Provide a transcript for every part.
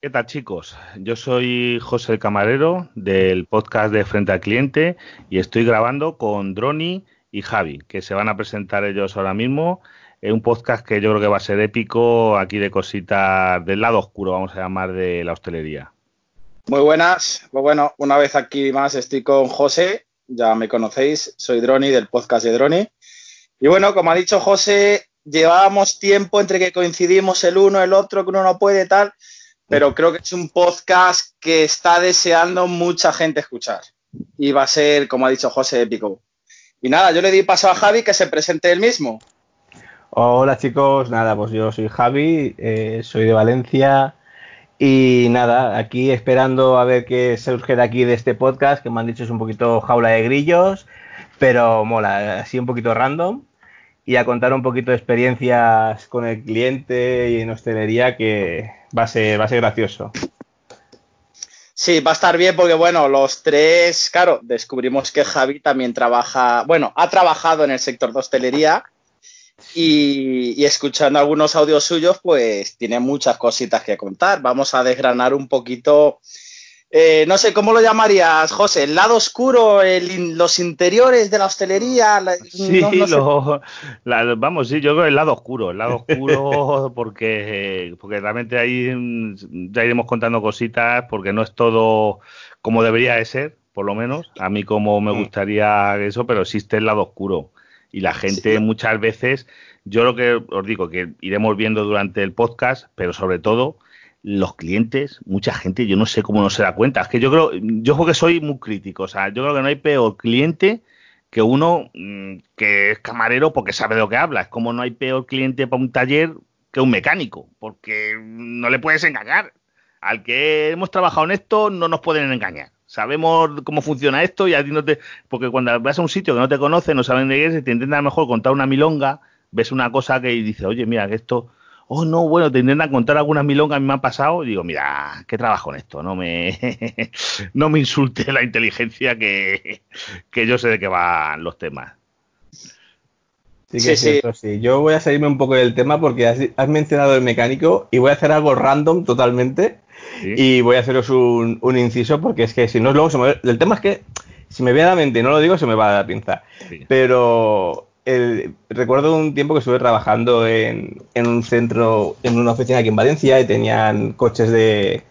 ¿Qué tal chicos? Yo soy José el Camarero del podcast de Frente al Cliente y estoy grabando con Droni y Javi, que se van a presentar ellos ahora mismo. Es un podcast que yo creo que va a ser épico aquí de cositas del lado oscuro, vamos a llamar, de la hostelería. Muy buenas, pues bueno, una vez aquí más estoy con José, ya me conocéis, soy Droni del podcast de Droni. Y bueno, como ha dicho José, llevábamos tiempo entre que coincidimos el uno, el otro, que uno no puede tal pero creo que es un podcast que está deseando mucha gente escuchar. Y va a ser, como ha dicho José, épico. Y nada, yo le di paso a Javi que se presente él mismo. Hola chicos, nada, pues yo soy Javi, eh, soy de Valencia y nada, aquí esperando a ver qué surge de aquí de este podcast, que me han dicho es un poquito jaula de grillos, pero mola, así un poquito random y a contar un poquito de experiencias con el cliente y en hostelería que va a ser, va a ser gracioso. Sí, va a estar bien porque, bueno, los tres, claro, descubrimos que Javi también trabaja, bueno, ha trabajado en el sector de hostelería y, y, escuchando algunos audios suyos, pues tiene muchas cositas que contar. Vamos a desgranar un poquito eh, no sé, ¿cómo lo llamarías, José? ¿El lado oscuro, los interiores de la hostelería? sí, vamos, sí, yo creo el lado oscuro, el lado oscuro porque, porque realmente ahí mm, ya iremos contando cositas porque no es todo como debería de ser, por lo menos, a mí como me mm. gustaría eso, pero existe el lado oscuro y la gente muchas veces, yo lo que os digo, que iremos viendo durante el podcast, pero sobre todo los clientes, mucha gente, yo no sé cómo no se da cuenta. Es que yo creo, yo creo que soy muy crítico. O sea, yo creo que no hay peor cliente que uno mm, que es camarero porque sabe de lo que habla. Es como no hay peor cliente para un taller que un mecánico, porque no le puedes engañar. Al que hemos trabajado en esto, no nos pueden engañar. Sabemos cómo funciona esto y a ti no te. Porque cuando vas a un sitio que no te conoce, no saben de qué es, te intentan mejor contar una milonga, ves una cosa que dice, oye, mira, que esto oh no, bueno, te intentan contar algunas milongas, a mí me han pasado, y digo, mira, ¿qué trabajo en esto? No me, no me insulte la inteligencia que, que yo sé de qué van los temas. Sí, que sí, sí. Yo voy a salirme un poco del tema porque has, mencionado el mecánico y voy a hacer algo random totalmente. Y voy a haceros un, un, inciso porque es que si no, luego se me... El tema es que si me viene a la mente y no lo digo, se me va a dar pinza. Pero recuerdo un tiempo que estuve trabajando en, un centro, en una oficina aquí en Valencia y tenían coches de,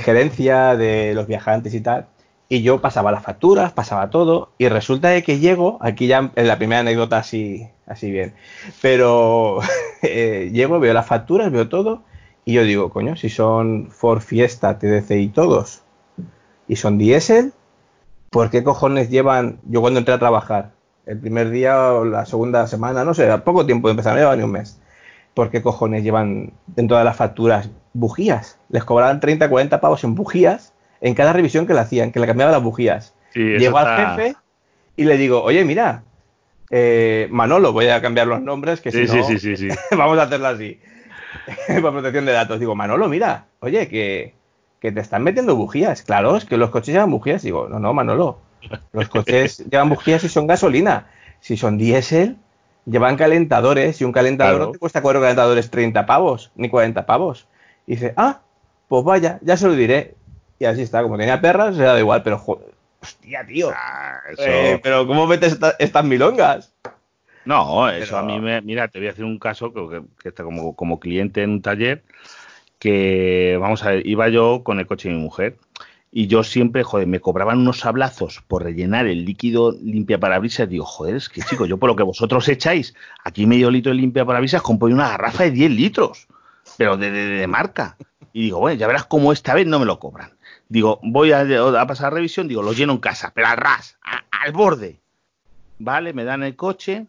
gerencia de los viajantes y tal. Y yo pasaba las facturas, pasaba todo, y resulta de que llego, aquí ya en la primera anécdota así, así bien, pero eh, llego, veo las facturas, veo todo, y yo digo, coño, si son Ford Fiesta, TDC y todos, y son diésel, ¿por qué cojones llevan, yo cuando entré a trabajar, el primer día o la segunda semana, no sé, a poco tiempo de empezar, no lleva ni un mes. ¿Por qué cojones llevan en todas las facturas bujías? Les cobraban 30, 40 pavos en bujías en cada revisión que le hacían, que le cambiaban las bujías. Llego al jefe y le digo, oye, mira, eh, Manolo, voy a cambiar los nombres, que si no, sí, vamos a hacerlo así. Para protección de datos. Digo, Manolo, mira, oye, que, que te están metiendo bujías. Claro, es que los coches llevan bujías. Digo, no, no, Manolo, los coches llevan bujías y son gasolina. Si son diésel, llevan calentadores y un calentador no te cuesta cuatro calentadores 30 pavos, ni 40 pavos. Y dice, ah, pues vaya, ya se lo diré. Y así está, como tenía perras, se da igual, pero hostia, tío. Ah, eh, pero ¿cómo metes estas milongas? No, eso a mí me. Mira, te voy a hacer un caso que, que está como, como cliente en un taller. Que, vamos a ver, iba yo con el coche de mi mujer y yo siempre, joder, me cobraban unos sablazos por rellenar el líquido limpia parabrisas. Digo, joder, es que chico, yo por lo que vosotros echáis, aquí medio litro de limpia parabrisas, compro una garrafa de 10 litros, pero de, de, marca. Y digo, bueno, ya verás cómo esta vez no me lo cobran. Digo, voy a, pasar revisión, digo, lo lleno en casa, pero al ras, al borde. Vale, me dan el coche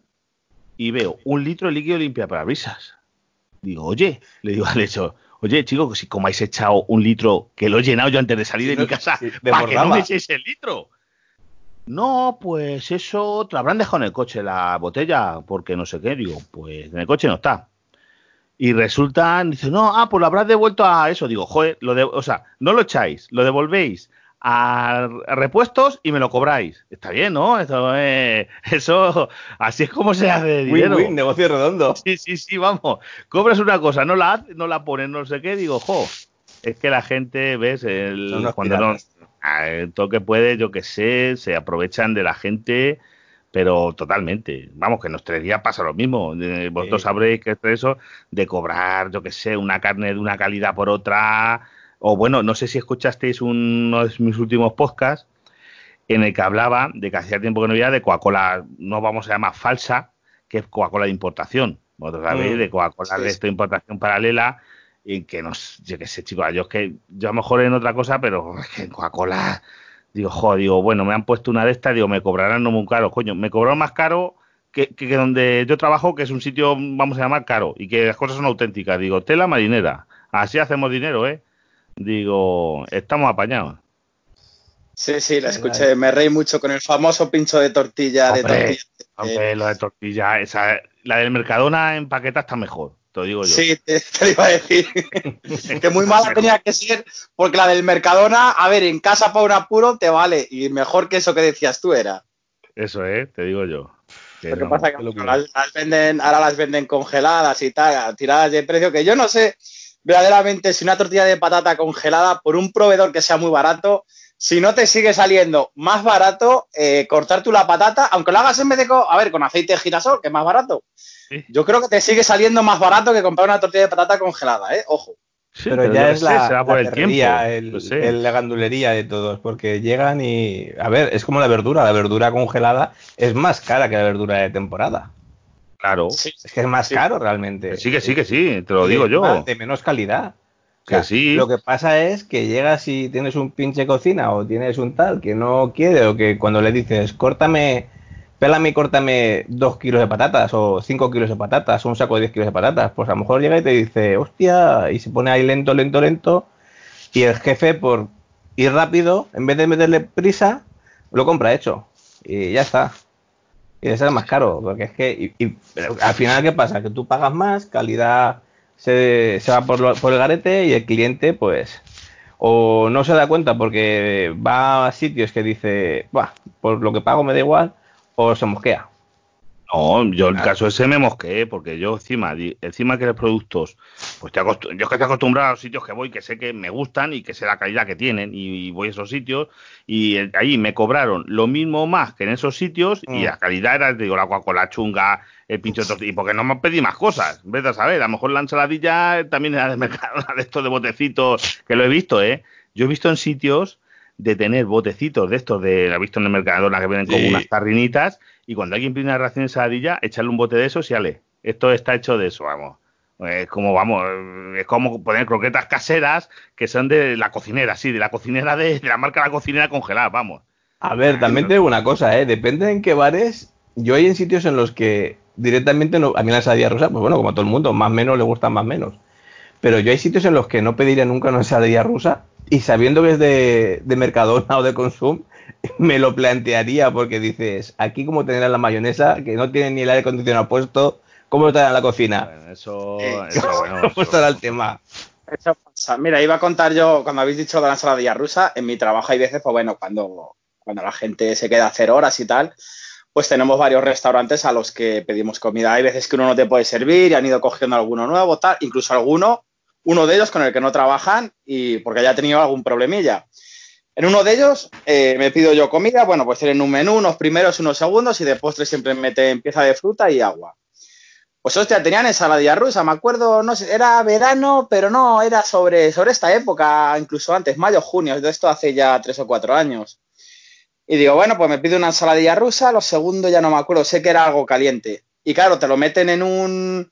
y veo un litro de líquido limpia parabrisas. Digo, oye, le digo al hecho, Oye, chicos, si como habéis echado un litro que lo he llenado yo antes de salir de mi casa, ¿para que no me echéis el litro? No, pues eso te lo habrán dejado en el coche, la botella, porque no sé qué. Digo, pues en el coche no está. Y resulta, dice, no, ah, pues lo habrás devuelto a eso. Digo, joder, lo de, o sea, no lo echáis, lo devolvéis a, repuestos y me lo cobráis. Está bien, ¿no? Eso, eso así es como se hace dinero. Win, win, negocio redondo. Sí, sí, sí, vamos. Cobras una cosa, no la no la pones, no sé qué, digo, jo. es que la gente, ves, el, cuando no, todo que puede, yo que sé, se aprovechan de la gente, pero totalmente. Vamos, que en días pasa lo mismo. Vosotros sabréis que es eso de cobrar, yo que sé, una carne de una calidad por otra. O bueno, no sé si escuchasteis uno de mis últimos podcasts en el que hablaba de que hacía tiempo que no había de Coca-Cola, no vamos a llamar falsa, que es Coca-Cola de importación. Vosotros sabéis, mm. de Coca-Cola de esta importación paralela y que no, yo qué sé, chicos, yo es que yo a lo mejor en otra cosa, pero es que en Coca-Cola, digo, joder, digo, bueno, me han puesto una de estas, digo, me cobrarán no muy caro, coño, me cobraron más caro que, que, donde yo trabajo, que es un sitio, vamos a llamar, caro, y que las cosas son auténticas, digo, tela marinera, así hacemos dinero, ¿eh? Digo, estamos apañados. Sí, sí, la escuché, me reí mucho con el famoso pincho de tortilla de tortilla. Hombre, lo de tortilla, esa, la del Mercadona en paqueta está mejor. Te lo digo yo. Sí, te, lo iba a decir. que muy mala tenía que ser, porque la del Mercadona, a ver, en casa para un apuro te vale, y mejor que eso que decías tú era. Eso, ¿eh? Te digo yo. Lo que pasa es que ahora, las venden, ahora las venden congeladas y tal, tiradas de precio, que yo no sé verdaderamente si una tortilla de patata congelada por un proveedor que sea muy barato, si no te sigue saliendo más barato eh, cortar tú la patata, aunque lo hagas en vez de, a ver, con aceite de girasol, que es más barato, yo creo que te sigue saliendo más barato que comprar una tortilla de patata congelada, ¿eh? Ojo. pero, ya es la, por el, la gandulería de todos, porque llegan y... A ver, es como la verdura, la verdura congelada es más cara que la verdura de temporada. Claro. Es que es más caro realmente. sí, que sí, que sí, te lo digo yo. De menos calidad. Lo que pasa es que llegas y tienes un pinche cocina o tienes un tal que no quiere o que cuando le dices, córtame pélame y córtame dos kilos de patatas o cinco kilos de patatas o un saco de 10 kilos de patatas. Pues a lo mejor llega y te dice, hostia, y se pone ahí lento, lento, lento. Y el jefe, por ir rápido, en vez de meterle prisa, lo compra hecho. Y ya está. Y le sale más caro. Porque es que, y, al final, ¿qué pasa? Que tú pagas más, calidad se, se va por, por el garete y el cliente, pues, o no se da cuenta porque va a sitios que dice, por lo que pago me da igual, o se mosquea. No, yo el caso ese me mosqueé, porque yo encima, encima que los productos, pues te yo es que estoy acostumbrado a los sitios que voy, que sé que me gustan y que sé la calidad que tienen, y, voy a esos sitios, y ahí me cobraron lo mismo más que en esos sitios, y mm. la calidad era, digo, la Coca-Cola chunga, el pincho de y porque no me pedí más cosas, ves a saber, a lo mejor la ensaladilla también era de mercado, de estos de botecitos, que lo he visto, ¿eh? Yo he visto en sitios de tener botecitos de estos de, la he visto en el Mercadona que vienen como unas tarrinitas, y cuando alguien pide una ración de saladilla, echarle un bote de esos y ale. Esto está hecho de eso, vamos. Es como, vamos, es como poner croquetas caseras que son de la cocinera, sí, de la cocinera de, la marca La Cocinera congelada, vamos. A ver, también te digo una cosa, ¿eh? Depende en qué bares. Yo hay en sitios en los que directamente no, a mí la ensaladilla rusa, pues bueno, como a todo el mundo, más menos le gustan más menos. Pero yo hay sitios en los que no pediría nunca una ensaladilla rusa y sabiendo que es de, de Mercadona o de Consum, me lo plantearía porque dices, aquí como tener la mayonesa, que no tiene ni el aire acondicionado puesto, ¿cómo lo en la cocina? eso, eso, bueno, ¿Cómo estará el tema? Eso pasa. Mira, iba a contar yo, cuando habéis dicho de la ensaladilla rusa, en mi trabajo hay veces, pues bueno, cuando, cuando la gente se queda a hacer horas y tal, pues tenemos varios restaurantes a los que pedimos comida. Hay veces que uno no te puede servir y han ido cogiendo alguno nuevo, tal, incluso alguno, uno de ellos con el que no trabajan y porque haya tenido algún problemilla. En uno de ellos eh, me pido yo comida, bueno, pues tienen un menú, unos primeros, unos segundos y de postre siempre meten pieza de fruta y agua. Pues hostia, tenían ensaladilla rusa, me acuerdo, no sé, era verano, pero no, era sobre, sobre esta época, incluso antes, mayo, junio, de esto hace ya tres o cuatro años. Y digo, bueno, pues me pido una ensaladilla rusa, lo segundo ya no me acuerdo, sé que era algo caliente. Y claro, te lo meten en un,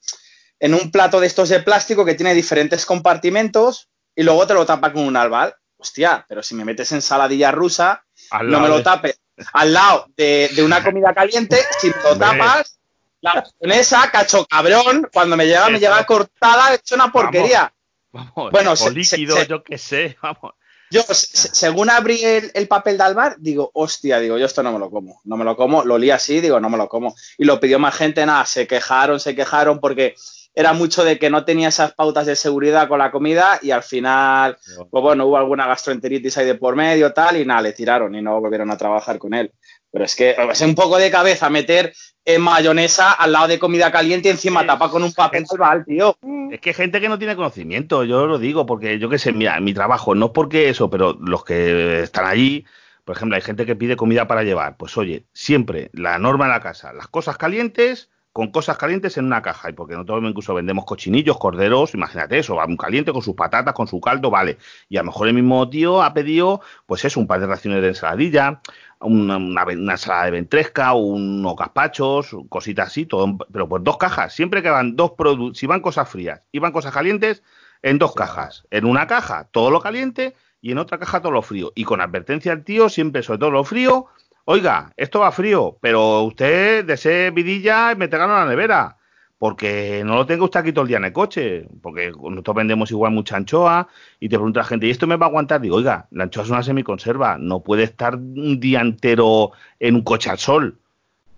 en un plato de estos de plástico que tiene diferentes compartimentos y luego te lo tapan con un albal hostia, pero si me metes ensaladilla rusa, no me lo tapes al lado de, una comida caliente, si me lo tapas, la esa cacho cabrón, cuando me llega, me llega cortada, hecho una porquería. Vamos, bueno, o líquido, yo qué sé, vamos. Yo, según abrí el, papel de albar, digo, hostia, digo, yo esto no me lo como, no me lo como, lo olí así, digo, no me lo como. Y lo pidió más gente, nada, se quejaron, se quejaron porque era mucho de que no tenía esas pautas de seguridad con la comida y al final, pues bueno, hubo alguna gastroenteritis ahí de por medio, tal, y nada, le tiraron y no volvieron a trabajar con él. Pero es que es un poco de cabeza meter en mayonesa al lado de comida caliente y encima tapa con un papel mal, tío. Es que hay gente que no tiene conocimiento, yo lo digo, porque yo qué sé, mira, mi trabajo, no porque eso, pero los que están allí, por ejemplo, hay gente que pide comida para llevar. Pues oye, siempre la norma en la casa, las cosas calientes con cosas calientes en una caja. Y porque nosotros incluso vendemos cochinillos, corderos, imagínate eso, un caliente con sus patatas, con su caldo, vale. Y a lo mejor el mismo tío ha pedido, pues eso, un par de raciones de ensaladilla, una, una, ensalada de ventresca, unos gazpachos, cositas así, todo, pero pues dos cajas. Siempre que van dos productos, si van cosas frías y van cosas calientes, en dos cajas. En una caja todo lo caliente y en otra caja todo lo frío. Y con advertencia al tío, siempre sobre todo lo frío, oiga, esto va frío, pero usted de ese vidilla meterá en la nevera, porque no lo tenga usted aquí todo el día en el coche, porque nosotros vendemos igual mucha anchoa y te pregunta la gente, ¿y esto me va a aguantar? Digo, oiga, la anchoa es una semiconserva, no puede estar un día entero en un coche al sol.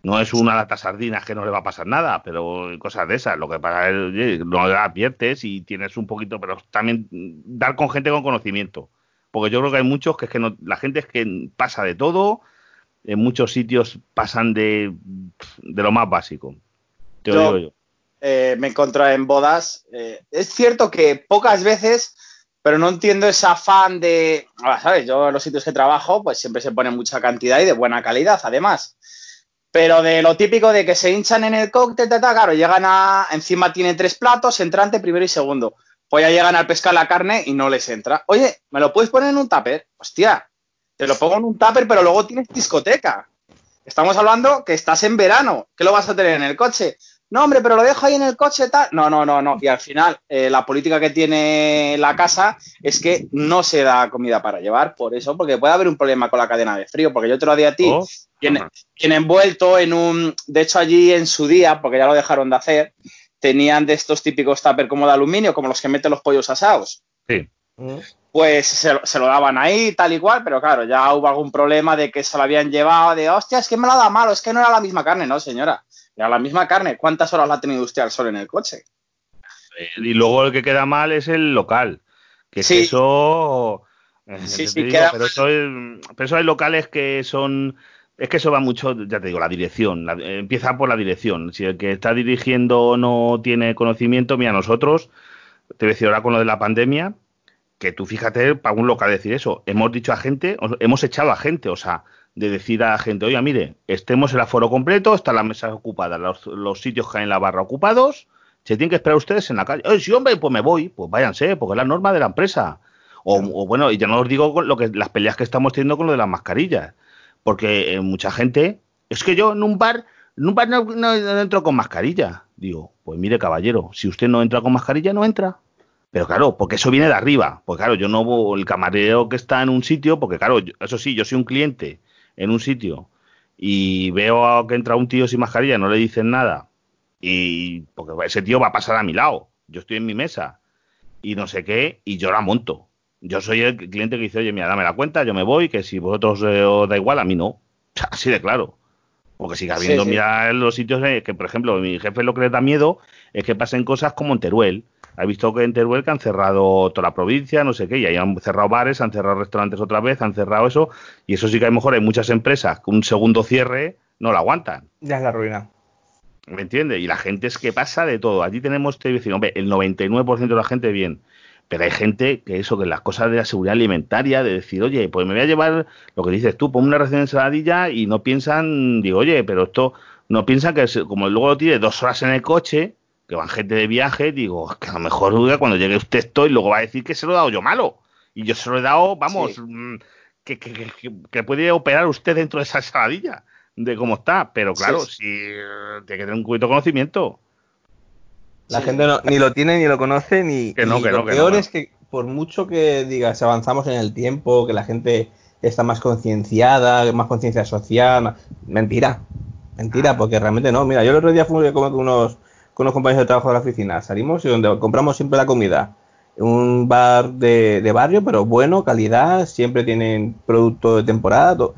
No es una lata sardinas que no le va a pasar nada, pero cosas de esas. Lo que pasa es que no adviertes y tienes un poquito, pero también dar con gente con conocimiento. Porque yo creo que hay muchos que es que no, la gente es que pasa de todo, en muchos sitios pasan de, de lo más básico. Te lo digo yo. Eh, me encontré en bodas. Eh, es cierto que pocas veces, pero no entiendo ese afán de. ¿Sabes? Yo en los sitios que trabajo, pues siempre se pone mucha cantidad y de buena calidad, además. Pero de lo típico de que se hinchan en el cóctel, claro, llegan a. Encima tiene tres platos, entrante, primero y segundo. Pues ya llegan al pescar la carne y no les entra. Oye, ¿me lo puedes poner en un tupper? Hostia, te lo pongo en un tupper, pero luego tienes discoteca. Estamos hablando que estás en verano. ¿Qué lo vas a tener en el coche? No, hombre, pero lo dejo ahí en el coche, tal. No, no, no, no. Y al final, eh, la política que tiene la casa es que no se da comida para llevar, por eso, porque puede haber un problema con la cadena de frío. Porque yo te lo di a ti, oh, tiene, envuelto en un. De hecho, allí en su día, porque ya lo dejaron de hacer, tenían de estos típicos tupper como de aluminio, como los que meten los pollos asados. Sí. Mm pues se, lo daban ahí, tal y cual, pero claro, ya hubo algún problema de que se lo habían llevado, de hostia, es que me lo ha dado malo, es que no era la misma carne, no, señora, era la misma carne. ¿Cuántas horas la ha tenido usted al sol en el coche? Y luego el que queda mal es el local, que sí. eso. Eh, sí, sí, pero, eso pero eso hay locales que son. Es que eso va mucho, ya te digo, la dirección. empieza por la dirección. Si el que está dirigiendo no tiene conocimiento, mira, nosotros, te voy a decir ahora con lo de la pandemia, que tú fíjate, para un local decir eso, hemos dicho a gente, hemos echado a gente, o sea, de decir a la gente, oye, mire, estemos el aforo completo, están las mesas ocupadas, los, sitios que hay en la barra ocupados, se tienen que esperar ustedes en la calle. Oye, sí, hombre, pues me voy, pues váyanse, porque es la norma de la empresa. O, bueno, y ya no os digo lo que, las peleas que estamos teniendo con lo de las mascarillas, porque eh, mucha gente, es que yo en un bar, en un bar no, no entro con mascarilla. Digo, pues mire, caballero, si usted no entra con mascarilla, no entra. Pero claro, porque eso viene de arriba. Pues claro, yo no el camarero que está en un sitio, porque claro, eso sí, yo soy un cliente en un sitio y veo que entra un tío sin mascarilla, no le dicen nada. Y porque ese tío va a pasar a mi lado. Yo estoy en mi mesa y no sé qué, y yo la monto. Yo soy el cliente que dice, oye, mira, dame la cuenta, yo me voy, que si vosotros eh, os da igual, a mí no. Así de claro. Porque sigue habiendo, mira, los sitios que, por ejemplo, mi jefe lo que le da miedo es que pasen cosas como en Teruel ha visto que en Teruel que han cerrado toda la provincia, no sé qué, y ahí han cerrado bares, han cerrado restaurantes otra vez, han cerrado eso, y eso sí que a lo mejor hay muchas empresas que un segundo cierre no lo aguantan. Ya es la ruina. ¿Me entiendes? Y la gente es que pasa de todo. Allí tenemos que decir, hombre, el 99% de la gente bien. Pero hay gente que eso, que las cosas de la seguridad alimentaria, de decir, oye, pues me voy a llevar lo que dices tú, pon una ración de ensaladilla y no piensan, digo, oye, pero esto, no piensan que como luego lo tiene dos horas en el coche, que van gente de viaje, digo, que a lo mejor cuando llegue usted estoy, luego va a decir que se lo he dado yo malo. Y yo se lo he dado, vamos, mm, que, que, puede operar usted dentro de esa saladilla de cómo está. Pero claro, si eh, tiene que tener un poquito de conocimiento. La gente ni lo tiene, ni lo conoce, ni. Que no, que lo peor es que, por mucho que digas, avanzamos en el tiempo, que la gente está más concienciada, más conciencia social, mentira. Mentira, ah. porque realmente no. Mira, yo el otro día fui a comer con unos con los compañeros de trabajo de la oficina. Salimos y donde compramos siempre la comida. Un bar de, barrio, pero bueno, calidad, siempre tienen producto de temporada.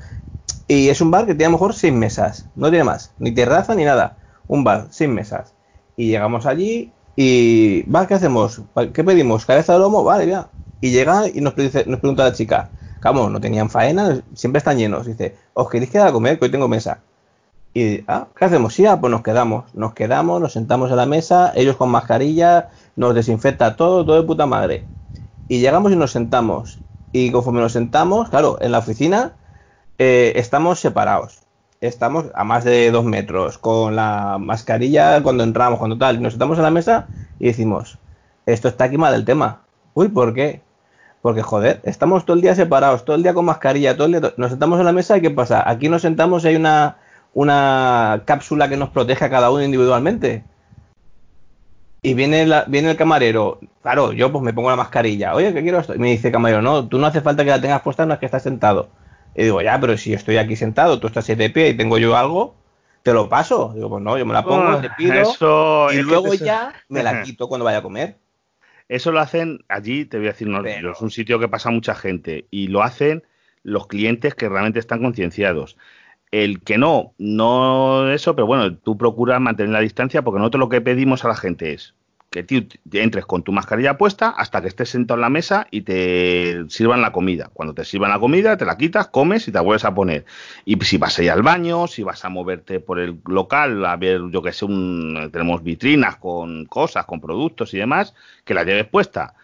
Y es un bar que tiene a lo mejor sin mesas, no tiene más, ni terraza ni nada. Un bar sin mesas. Y llegamos allí Y, va, ¿qué hacemos? ¿Qué pedimos? ¿Cabeza de lomo? Vale, ya. Y llega y nos pregunta la chica, vamos, no tenían faena, siempre están llenos. Dice, ¿os queréis quedar a comer? Que hoy tengo mesa. Y, ah, ¿qué hacemos? Sí, ah, pues nos quedamos. Nos quedamos, nos sentamos a la mesa, ellos con mascarilla, nos desinfecta todo, todo de puta madre. Y llegamos y nos sentamos. Y conforme nos sentamos, claro, en la oficina eh, estamos separados. Estamos a más de dos metros, con la mascarilla cuando entramos, cuando tal. Nos sentamos a la mesa y decimos, esto está aquí mal el tema. Uy, ¿por qué? Porque, joder, estamos todo el día separados, todo el día con mascarilla, todo el día. Nos sentamos en la mesa y ¿qué pasa? Aquí nos sentamos y hay una, una cápsula que nos protege a cada uno individualmente. Y viene, viene el camarero, claro, yo pues me pongo la mascarilla, oye, ¿qué quiero esto? Y me dice el camarero, no, tú no hace falta que la tengas puesta, no es que estás sentado. Y digo, ya, pero si yo estoy aquí sentado, tú estás de pie y tengo yo algo, te lo paso. Digo, pues no, yo me la pongo, te pido y luego ya me la quito cuando vaya a comer. Eso lo hacen allí, te voy a decir, no, es un sitio que pasa mucha gente y lo hacen los clientes que realmente están concienciados. El que no, no eso, pero bueno, tú procuras mantener la distancia porque nosotros lo que pedimos a la gente es que tú entres con tu mascarilla puesta hasta que estés sentado en la mesa y te sirvan la comida. Cuando te sirvan la comida, te la quitas, comes y te vuelves a poner. Y si vas a ir al baño, si vas a moverte por el local, a ver, yo que sé, un, tenemos vitrinas con cosas, con productos y demás, que la lleves puesta.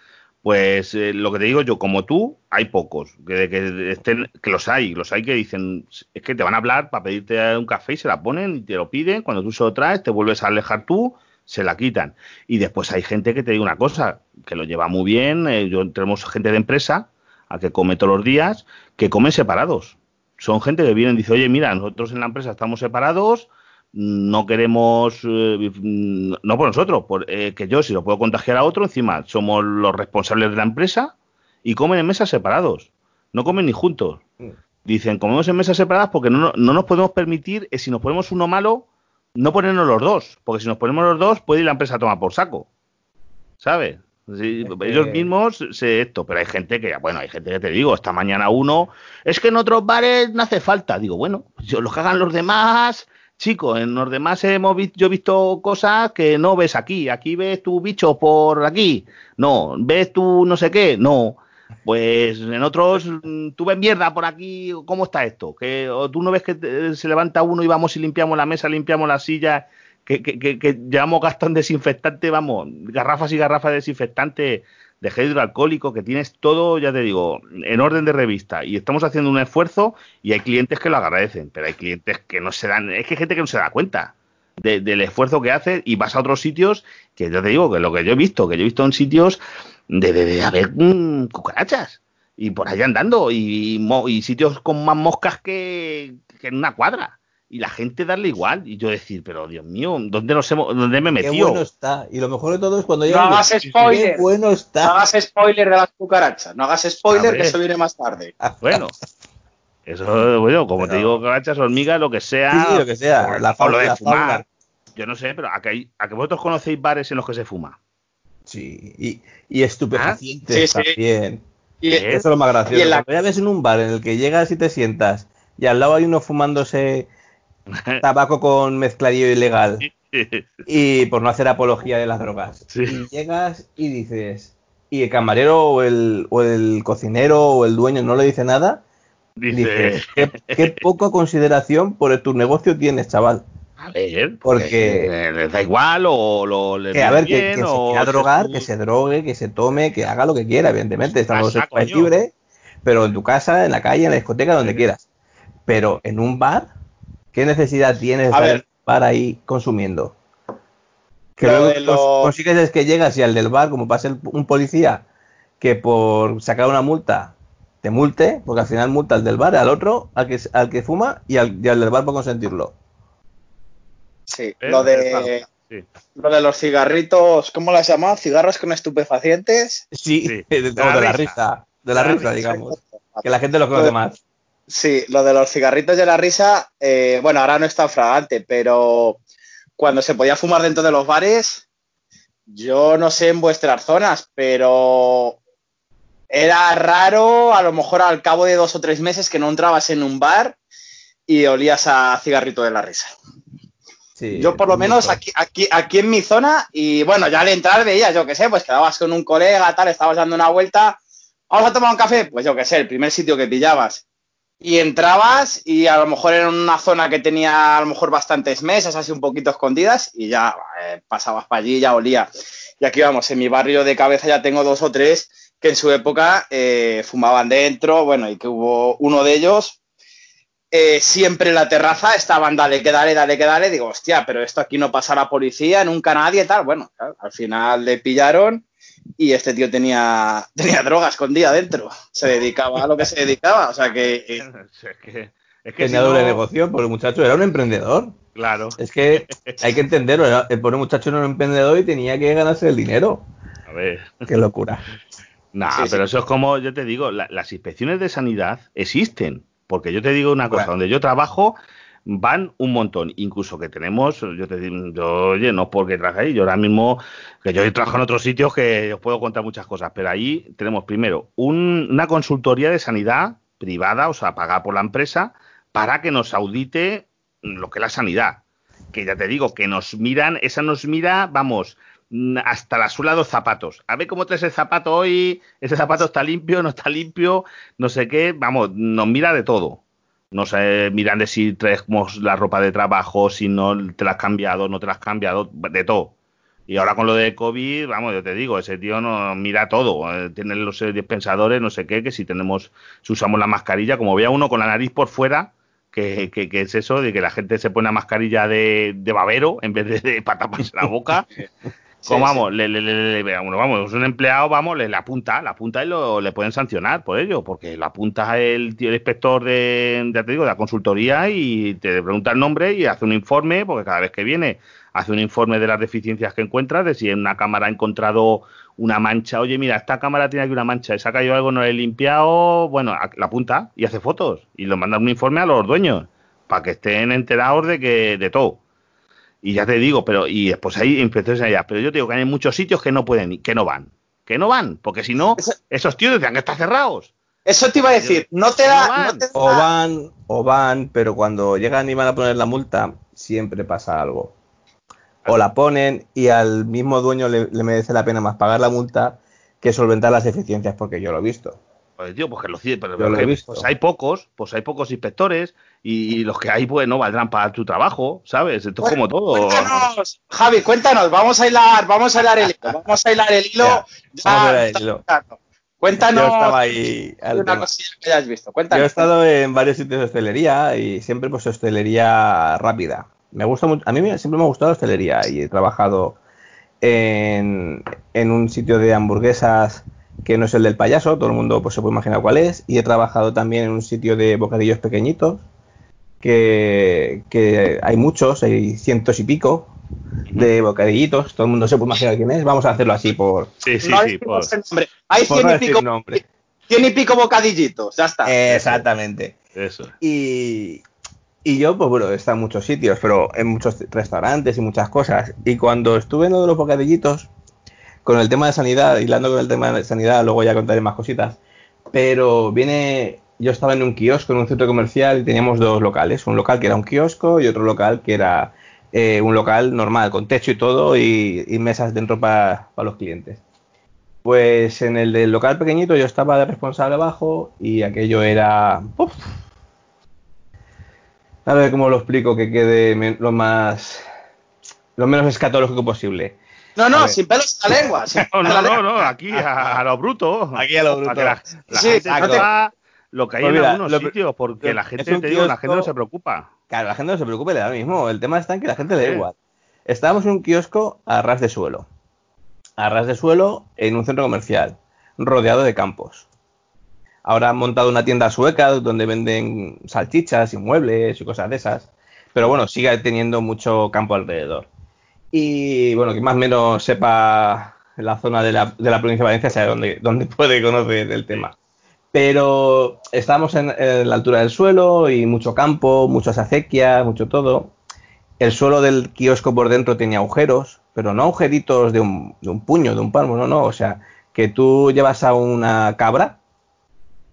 Pues eh, lo que te digo yo, como tú, hay pocos, que, que, estén, que los hay, los hay que dicen, es que te van a hablar para pedirte un café y se la ponen y te lo piden, cuando tú se lo traes, te vuelves a alejar tú se la quitan. Y después hay gente que te digo una cosa, que lo lleva muy bien, eh, yo, tenemos gente de empresa a que come todos los días, que comen separados. Son gente que viene y dice, oye, mira, nosotros en la empresa estamos separados, no queremos, eh, no por nosotros, por, eh, que yo si lo puedo contagiar a otro, encima somos los responsables de la empresa y comen en mesas separados, no comen ni juntos. Mm. Dicen, comemos en mesas separadas porque no, no nos podemos permitir, si nos ponemos uno malo, no ponernos los dos, porque si nos ponemos los dos puede ir la empresa a tomar por saco. ¿Sabes? Ellos mismos se esto, pero hay gente que, bueno, hay gente que te digo, esta mañana uno, es que en otros bares no hace falta. Digo, bueno, yo lo que hagan los demás, chicos, en los demás hemos visto, yo he visto cosas que no ves aquí. Aquí ves tu bicho por aquí. No, ves tu no sé qué. No. Pues en otros, mm, tú ves mierda por aquí, ¿cómo está esto? Que tú no ves que se levanta uno y vamos y limpiamos la mesa, limpiamos la silla, que, que, que, que llevamos gasto en desinfectante, vamos, garrafas y garrafas de desinfectante de gel hidroalcohólico, que tienes todo, ya te digo, en orden de revista. Y estamos haciendo un esfuerzo y hay clientes que lo agradecen, pero hay clientes que no se dan, es que hay gente que no se da cuenta. del esfuerzo que hace y vas a otros sitios que yo te digo que lo que yo he visto, que yo he visto en sitios de, de, haber mm, cucarachas y por ahí andando y, y, sitios con más moscas que, en una cuadra y la gente darle igual. Y yo decir pero Dios mío dónde nos hemos dónde me metió qué bueno está. Y lo mejor de todo es cuando no hagas spoiler. bueno está. No hagas spoiler de las cucarachas. No hagas spoiler que eso viene más tarde. Bueno eso bueno como te digo cucarachas hormigas lo que sea. Lo que sea. La fauna, de fumar. yo no sé pero a que, a que vosotros conocéis bares en los que se fuma. Sí, y, y estupefacientes ¿Ah? también. Y, Eso es lo más gracioso. La... Cuando ya ves en un bar en el que llegas y te sientas y al lado hay uno fumándose tabaco con mezcladillo ilegal y por no hacer apología de las drogas. Y llegas y dices, y el camarero o el, o el cocinero o el dueño no le dice nada, dice, ¿qué, qué poca consideración por tu negocio tienes, chaval. A ver, porque les da igual o lo les que, a ver, que, se quiera drogar, que se drogue, que se tome, que haga lo que quiera, evidentemente, estamos en libre, pero en tu casa, en la calle, en la discoteca, donde quieras. Pero en un bar, ¿qué necesidad tienes de estar ahí consumiendo? Que luego lo... consigues es que llegas y al del bar, como pasa un policía, que por sacar una multa te multe, porque al final multa al del bar, al otro, al que, al que fuma y al, y al del bar por consentirlo. Sí, lo de, lo de los cigarritos, ¿cómo las llamas? ¿Cigarros con estupefacientes? Sí, De, la, risa. de la, risa, digamos. Que la gente lo conoce más. Sí, lo de los cigarritos de la risa, eh, bueno, ahora no es tan fragante, pero cuando se podía fumar dentro de los bares, yo no sé en vuestras zonas, pero era raro, a lo mejor al cabo de dos o tres meses, que no entrabas en un bar y olías a cigarrito de la risa. yo por lo menos aquí, aquí, aquí en mi zona, y bueno, ya al entrar veías, yo qué sé, pues quedabas con un colega, tal, estabas dando una vuelta, vamos a tomar un café, pues yo qué sé, el primer sitio que pillabas. Y entrabas y a lo mejor era una zona que tenía a lo mejor bastantes mesas, así un poquito escondidas, y ya eh, pasabas para allí, ya olía. Y aquí vamos, en mi barrio de cabeza ya tengo dos o tres que en su época eh, fumaban dentro, bueno, y que hubo uno de ellos, eh, siempre en la terraza estaban, dale, que dale, dale, que dale, digo, hostia, pero esto aquí no pasa la policía, nunca nadie, tal, bueno, al final le pillaron y este tío tenía, tenía droga escondida dentro, se dedicaba a lo que se dedicaba, o sea que... es que, tenía doble negocio, porque el muchacho era un emprendedor. Claro. Es que hay que entenderlo, el pobre muchacho era un emprendedor y tenía que ganarse el dinero. A ver. Qué locura. Nah, pero eso es como, yo te digo, las inspecciones de sanidad existen. Porque yo te digo una cosa, donde yo trabajo van un montón, incluso que tenemos, yo te digo, yo, oye, no porque traje ahí, yo ahora mismo, que yo he trabajado en otros sitios que os puedo contar muchas cosas, pero ahí tenemos primero una consultoría de sanidad privada, o sea, pagada por la empresa, para que nos audite lo que es la sanidad. Que ya te digo, que nos miran, esa nos mira, vamos, hasta la suela de los zapatos. A ver cómo traes el zapato hoy, ese zapato está limpio, no está limpio, no sé qué, vamos, nos mira de todo. Nos miran de si traes la ropa de trabajo, si no te la has cambiado, no te la has cambiado, de todo. Y ahora con lo de COVID, vamos, yo te digo, ese tío nos mira todo. Eh, tiene los dispensadores, no sé qué, que si tenemos, si usamos la mascarilla, como vea uno con la nariz por fuera, que, que, es eso, de que la gente se pone una mascarilla de, de babero en vez de, de para taparse la boca. Como vamos, Le, le, le, vamos, un empleado, vamos, le, apunta, la apunta y lo, le pueden sancionar por ello, porque la apunta el, el inspector de, ya te digo, de la consultoría y te pregunta el nombre y hace un informe, porque cada vez que viene hace un informe de las deficiencias que encuentras, de si en una cámara ha encontrado una mancha, oye, mira, esta cámara tiene aquí una mancha, se ha caído algo, no lo he limpiado, bueno, la apunta y hace fotos y lo manda un informe a los dueños, para que estén enterados de que de todo. Y ya te digo, pero y después hay inspectores allá. Pero yo te digo que hay muchos sitios que no pueden, que no van. Que no van, porque si no, esos tíos decían que están cerrados. Eso te iba a decir, no te da. O van, o van, pero cuando llegan y van a poner la multa, siempre pasa algo. O la ponen y al mismo dueño le, merece la pena más pagar la multa que solventar las eficiencias, porque yo lo he visto. Pues tío, pues que lo, pero, pero que, pues hay pocos, pues hay pocos inspectores y, los que hay pues no valdrán para tu trabajo, ¿sabes? Esto es como todo. Cuéntanos, Javi, cuéntanos, vamos a hilar, vamos a hilar el hilo, vamos a hilar el hilo. Cuéntanos yo estaba ahí una cosilla que hayas visto. Cuéntanos. Yo he estado en varios sitios de hostelería y siempre pues hostelería rápida. Me gusta mucho, a mí siempre me ha gustado la hostelería y he trabajado en, en un sitio de hamburguesas que no es el del payaso, todo el mundo pues se puede imaginar cuál es, y he trabajado también en un sitio de bocadillos pequeñitos que, hay muchos, hay cientos y pico de bocadillitos, todo el mundo se puede imaginar quién es, vamos a hacerlo así por... Sí, sí, sí, por, Hay cien, y pico, cien y pico bocadillitos, ya está. Exactamente. Eso. Y, y yo, pues bueno, he estado en muchos sitios, pero en muchos restaurantes y muchas cosas. Y cuando estuve en uno de los bocadillitos, con el tema de sanidad, hilando con el tema de sanidad, luego ya contaré más cositas, pero viene yo estaba en un kiosco, en un centro comercial, y teníamos dos locales. Un local que era un kiosco y otro local que era eh, un local normal, con techo y todo, y, mesas dentro para los clientes. Pues en el del local pequeñito yo estaba de responsable abajo y aquello era... A ver cómo lo explico que quede lo más... lo menos escatológico posible. No, no, sin pelos en la lengua. No, no, no, no, aquí a, lo bruto. Aquí a lo bruto. La, sí, lo que hay pues en algunos sitios, porque la gente, te digo, la gente no se preocupa. Claro, la gente no se preocupa, le da lo mismo. El tema está en que la gente le da igual. Estábamos en un kiosco a ras de suelo. A ras de suelo en un centro comercial, rodeado de campos. Ahora han montado una tienda sueca donde venden salchichas y muebles y cosas de esas. Pero bueno, sigue teniendo mucho campo alrededor. Y bueno, que más o menos sepa la zona de la, de la provincia de Valencia, sabe dónde, dónde puede conocer el tema. Pero estábamos en, la altura del suelo y mucho campo, muchas acequias, mucho todo. El suelo del kiosco por dentro tenía agujeros, pero no agujeritos de un, de un puño, de un palmo, no, no. O sea, que tú llevas a una cabra,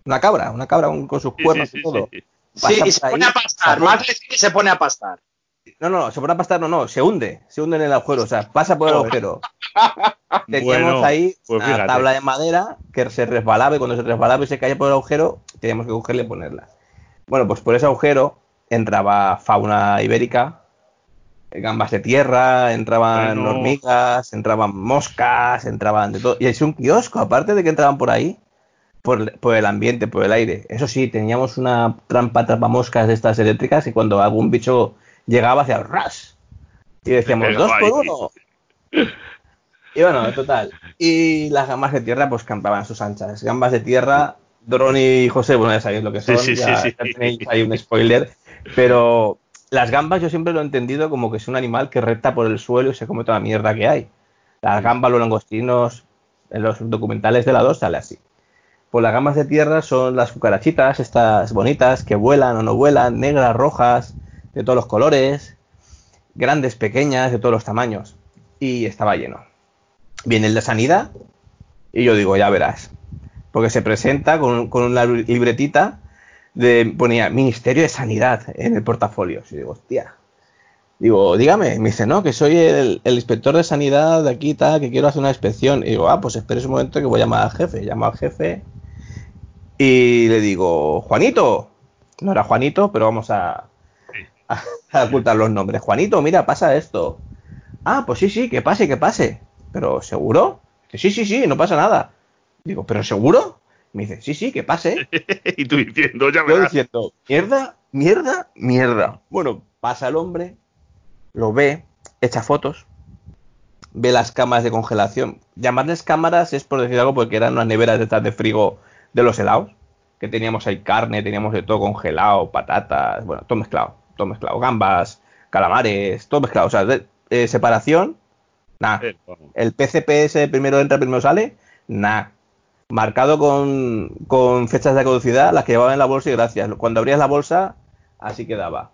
una cabra, una cabra con sus cuernos y todo. Sí, y se pone a pastar, más que se pone a pastar. No, no, se pone a pastar, no, no, se hunde, se hunde en el agujero, o sea, pasa por el agujero. Teníamos ahí pues una tabla de madera que se resbalaba y cuando se resbalaba y se caía por el agujero, teníamos que cogerle y ponerla. Bueno, pues por ese agujero entraba fauna ibérica, gambas de tierra, entraban hormigas, entraban moscas, entraban de todo. Y es un kiosco, aparte de que entraban por ahí, por, el ambiente, por el aire. Eso sí, teníamos una trampa moscas de estas eléctricas y cuando algún bicho llegaba hacía ras. Y decíamos, dos por uno. Y bueno, total. Y las gambas de tierra pues campaban sus anchas. Gambas de tierra, Dron y José, bueno, ya sabéis lo que son, ya, tenéis ahí un spoiler. Pero las gambas yo siempre lo he entendido como que es un animal que recta por el suelo y se come toda la mierda que hay. Las gambas, los langostinos, en los documentales de la 2 sale así. Pues las gambas de tierra son las cucarachitas, estas bonitas, que vuelan o no vuelan, negras, rojas, de todos los colores, grandes, pequeñas, de todos los tamaños. Y estaba lleno. Viene el de sanidad y yo digo, ya verás. Porque se presenta con, con una libretita de, ponía Ministerio de Sanidad en el portafolio. Y digo, hostia. Digo, dígame, me dice, no, que soy el, inspector de sanidad de aquí, tal, que quiero hacer una inspección. Y digo, ah, pues espere un momento que voy a llamar al jefe. Llamo al jefe y le digo, Juanito. No era Juanito, pero vamos a, a, ocultar los nombres. Juanito, mira, pasa esto. Ah, pues sí, sí, que pase, que pase. Pero ¿seguro? Que sí, sí, sí, no pasa nada. Digo, ¿pero seguro? Me dice, sí, sí, que pase. y tú diciendo, ya Yo diciendo, mierda, mierda, mierda. Bueno, pasa el hombre, lo ve, echa fotos, ve las cámaras de congelación. Llamarles cámaras es por decir algo porque eran unas neveras de estas de frigo de los helados, que teníamos ahí carne, teníamos de todo congelado, patatas, bueno, todo mezclado, todo mezclado, gambas, calamares, todo mezclado, o sea, de, separación, nada. El PCPS primero entra, primero sale, nada. Marcado con, con fechas de caducidad, las que llevaba en la bolsa y gracias. Cuando abrías la bolsa, así quedaba.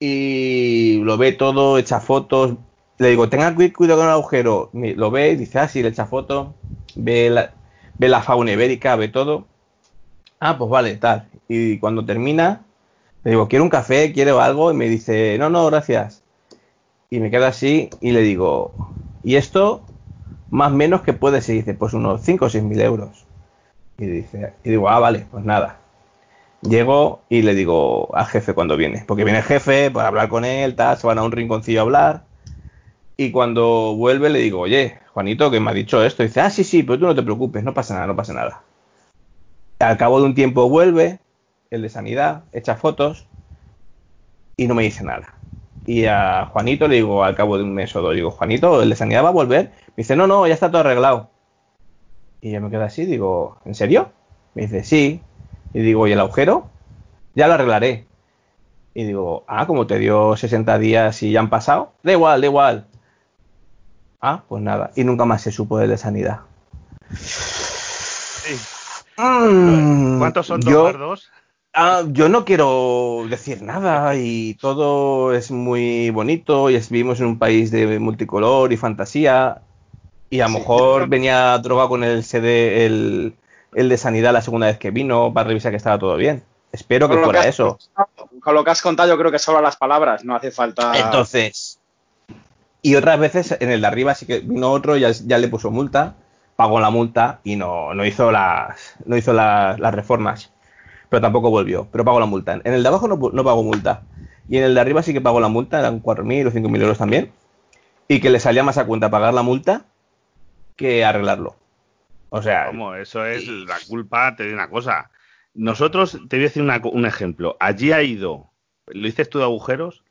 Y lo ve todo, echa fotos. Le digo, tenga cuidado con el agujero. Lo ve y dice, ah, sí, le echa fotos. Ve la, ve la fauna ibérica, ve todo. Ah, pues vale, tal. Y cuando termina, le digo, ¿quiero un café? ¿Quiero algo? Y me dice, no, no, gracias. Y me quedo así y le digo, ¿y esto más menos que puede ser? Y dice, pues unos 5 o 6 mil euros. Y, dice, y digo, ah, vale, pues nada. Llego y le digo al jefe cuando viene, porque viene el jefe para hablar con él, tal, se van a un rinconcillo a hablar. Y cuando vuelve le digo, oye, Juanito, que me ha dicho esto. dice, ah, sí, sí, pero tú no te preocupes, no pasa nada, no pasa nada. Al cabo de un tiempo vuelve, el de sanidad, echa fotos y no me dice nada. Y a Juanito le digo, al cabo de un mes o dos, digo, Juanito, el de sanidad va a volver. Me dice, no, no, ya está todo arreglado. Y yo me quedo así, digo, ¿en serio? Me dice, sí. Y digo, ¿y el agujero? Ya lo arreglaré. Y digo, ah, como te dio 60 días y ya han pasado. Da igual, da igual. Ah, pues nada. Y nunca más se supo de sanidad. Mm, ¿Cuántos son yo, dos? Ah, yo no quiero decir nada y todo es muy bonito y vivimos en un país de multicolor y fantasía y a lo mejor venía drogado con el CD, el, el, de sanidad la segunda vez que vino para revisar que estaba todo bien. Espero que fuera eso. Con lo que has contado yo creo que solo las palabras, no hace falta... Entonces, y otras veces en el de arriba sí que vino otro, ya, ya le puso multa, pagó la multa y no, no hizo, las, no hizo las, reformas. Pero tampoco volvió, pero pagó la multa. En el de abajo no, no pagó multa. Y en el de arriba sí que pagó la multa, eran 4.000 o 5.000 euros también. Y que le salía más a cuenta pagar la multa que arreglarlo. O sea. ¿Cómo? Eso es la culpa, te digo una cosa. Nosotros, te voy a decir un ejemplo. Allí ha ido, ¿lo dices tú de agujeros?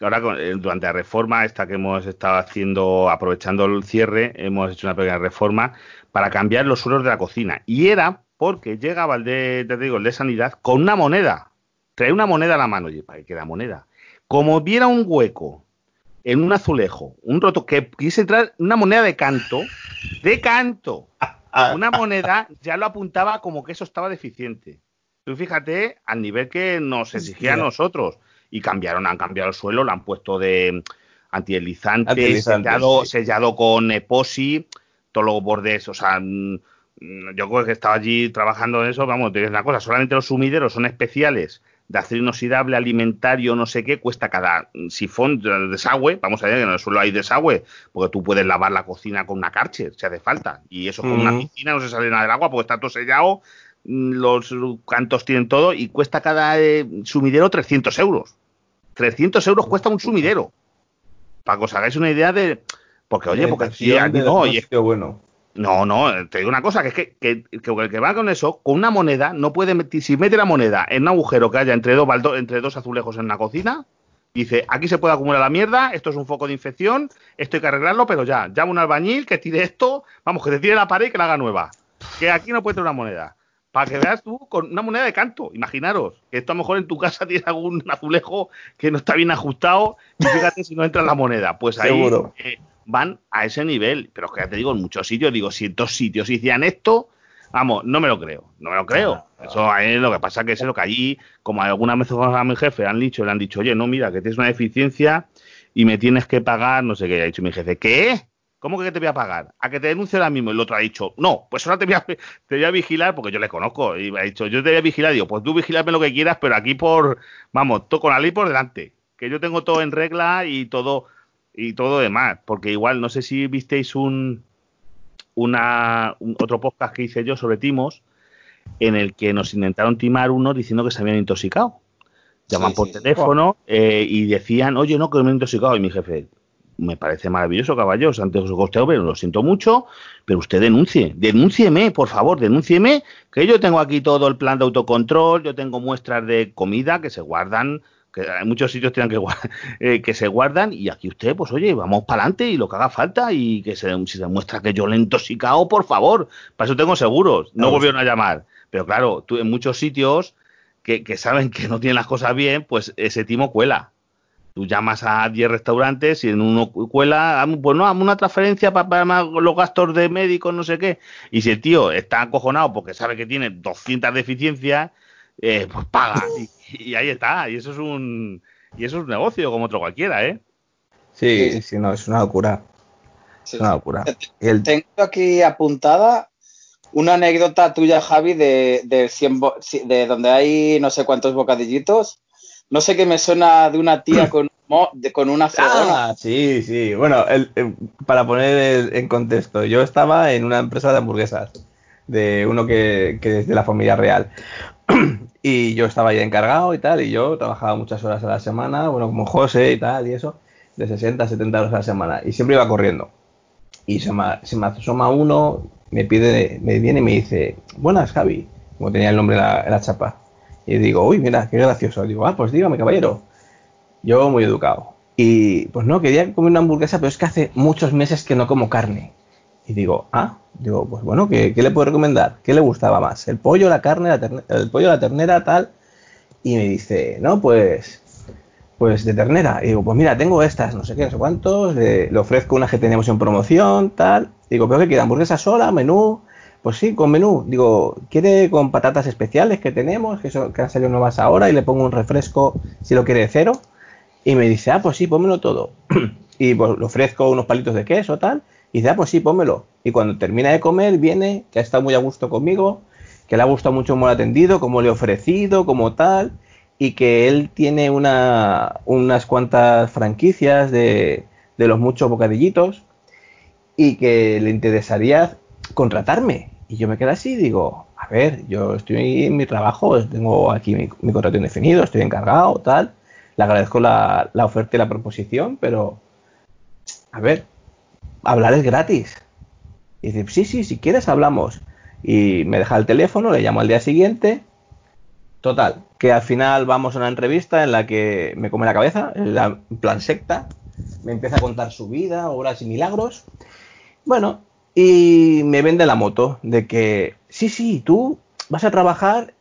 ahora eh, durante la reforma esta que hemos estado haciendo, aprovechando el cierre, hemos hecho una pequeña reforma para cambiar los suelos de la cocina. Y era porque llegaba el de, te digo, el de sanidad con una moneda. Trae una moneda a la mano. Y ¿para qué la moneda? Como viera un hueco en un azulejo, un roto, que quise entrar una moneda de canto, de canto, una moneda, ya lo apuntaba como que eso estaba deficiente. Tú fíjate al nivel que nos exigía a nosotros y cambiaron, han cambiado el suelo, lo han puesto de antideslizante, sellado, sellado con epoxi, todos los bordes, o sea, yo creo que estaba allí trabajando en eso, vamos, te una cosa, solamente los sumideros son especiales de acero inoxidable alimentario, no sé qué, cuesta cada sifón de desagüe, vamos a ver que en el suelo hay desagüe, porque tú puedes lavar la cocina con una carcher, si hace falta, y eso con una piscina no se sale nada del agua porque está todo sellado, mm, los cantos tienen todo, y cuesta cada eh, sumidero 300 euros. 300 euros cuesta un sumidero. Para que os hagáis una idea de... Porque, oye, porque... no, oye, bueno. No, no, te digo una cosa, que es que, que, el que va con eso, con una moneda, no puede meter, si mete la moneda en un agujero que haya entre dos, entre dos azulejos en la cocina, dice, aquí se puede acumular la mierda, esto es un foco de infección, esto hay que arreglarlo, pero ya, llama un albañil que tire esto, vamos, que te tire la pared y que la haga nueva. Que aquí no puede tener una moneda. Para que veas tú con una moneda de canto, imaginaros, que esto a lo mejor en tu casa tiene algún azulejo que no está bien ajustado y fíjate si no entra la moneda. Pues ahí... Seguro. Eh, van a ese nivel. Pero que ya te digo, en muchos sitios, digo, si en dos sitios hicieran esto, vamos, no me lo creo, no me lo creo. Eso es lo que pasa que es lo que allí, como alguna vez a mi jefe han dicho, le han dicho, oye, no, mira, que tienes una deficiencia y me tienes que pagar, no sé qué, ha dicho mi jefe, ¿qué? ¿Cómo que te voy a pagar? A que te denuncie ahora mismo. Y el otro ha dicho, no, pues ahora te voy a, te voy a vigilar, porque yo le conozco. Y ha dicho, yo te voy a vigilar. digo, pues tú vigilame lo que quieras, pero aquí por, vamos, todo con la ley por delante. Que yo tengo todo en regla y todo y todo demás, porque igual no sé si visteis un, una, otro podcast que hice yo sobre timos, en el que nos intentaron timar unos diciendo que se habían intoxicado. Llaman por teléfono eh, y decían, oye, no, que me he intoxicado. Y mi jefe, me parece maravilloso, caballos, antes os costeo, pero lo siento mucho, pero usted denuncie, denúncieme, por favor, denúncieme, que yo tengo aquí todo el plan de autocontrol, yo tengo muestras de comida que se guardan que hay muchos sitios tienen que, eh, que se guardan y aquí usted, pues oye, vamos para adelante y lo que haga falta y que se, si se demuestra que yo le he intoxicado, por favor, para eso tengo seguros, no volvieron a llamar. Pero claro, tú en muchos sitios que, saben que no tienen las cosas bien, pues ese timo cuela. Tú llamas a 10 restaurantes y en uno cuela, pues no, una transferencia para, para, los gastos de médicos, no sé qué. Y si el tío está acojonado porque sabe que tiene 200 deficiencias, eh, pues paga. Y, ahí está. Y eso es un y eso es un negocio como otro cualquiera, ¿eh? Sí, sí, no, es una locura. Es una locura. Tengo aquí apuntada una anécdota tuya, Javi, de, de, de donde hay no sé cuántos bocadillitos. No sé qué me suena de una tía con, con una Ah, sí, sí. Bueno, para poner en contexto, yo estaba en una empresa de hamburguesas, de uno que, que es de la familia real. y yo estaba ya encargado y tal, y yo trabajaba muchas horas a la semana, bueno, como José y tal, y eso, de 60 70 horas a la semana, y siempre iba corriendo. Y se me, se me asoma uno, me pide, me viene y me dice, buenas Javi, como tenía el nombre en la, chapa. Y digo, uy, mira, qué gracioso. digo, ah, pues dígame, caballero. Yo muy educado. Y pues no, quería comer una hamburguesa, pero es que hace muchos meses que no como carne. Y digo, ah, digo, pues bueno, ¿qué, le puedo recomendar? ¿Qué le gustaba más? ¿El pollo, la carne, el pollo, la ternera, tal? Y me dice, no, pues, pues de ternera. Digo, pues mira, tengo estas, no sé qué, no sé cuántos, le, ofrezco unas que teníamos en promoción, tal. Digo, ¿pero qué quiere? ¿Hamburguesa sola, menú? Pues sí, con menú. Digo, ¿quiere con patatas especiales que tenemos, que, que han salido nuevas ahora, y le pongo un refresco si lo quiere de cero? Y me dice, ah, pues sí, pónmelo todo. y pues le ofrezco unos palitos de queso, tal y dice, ah, pues sí, pómelo. Y cuando termina de comer, viene, que ha estado muy a gusto conmigo, que le ha gustado mucho cómo lo atendido, cómo le he ofrecido, como tal, y que él tiene una, unas cuantas franquicias de, de los muchos bocadillitos y que le interesaría contratarme. Y yo me quedo así digo, a ver, yo estoy en mi trabajo, tengo aquí mi, mi contrato indefinido, estoy encargado, tal. Le agradezco la, la oferta y la proposición, pero, a ver, hablar es gratis. Y dice, sí, sí, si quieres hablamos. Y me deja el teléfono, le llamo al día siguiente. Total, que al final vamos a una entrevista en la que me come la cabeza, en plan secta. Me empieza a contar su vida, obras y milagros. Bueno, y me vende la moto de que, sí, sí, tú vas a trabajar,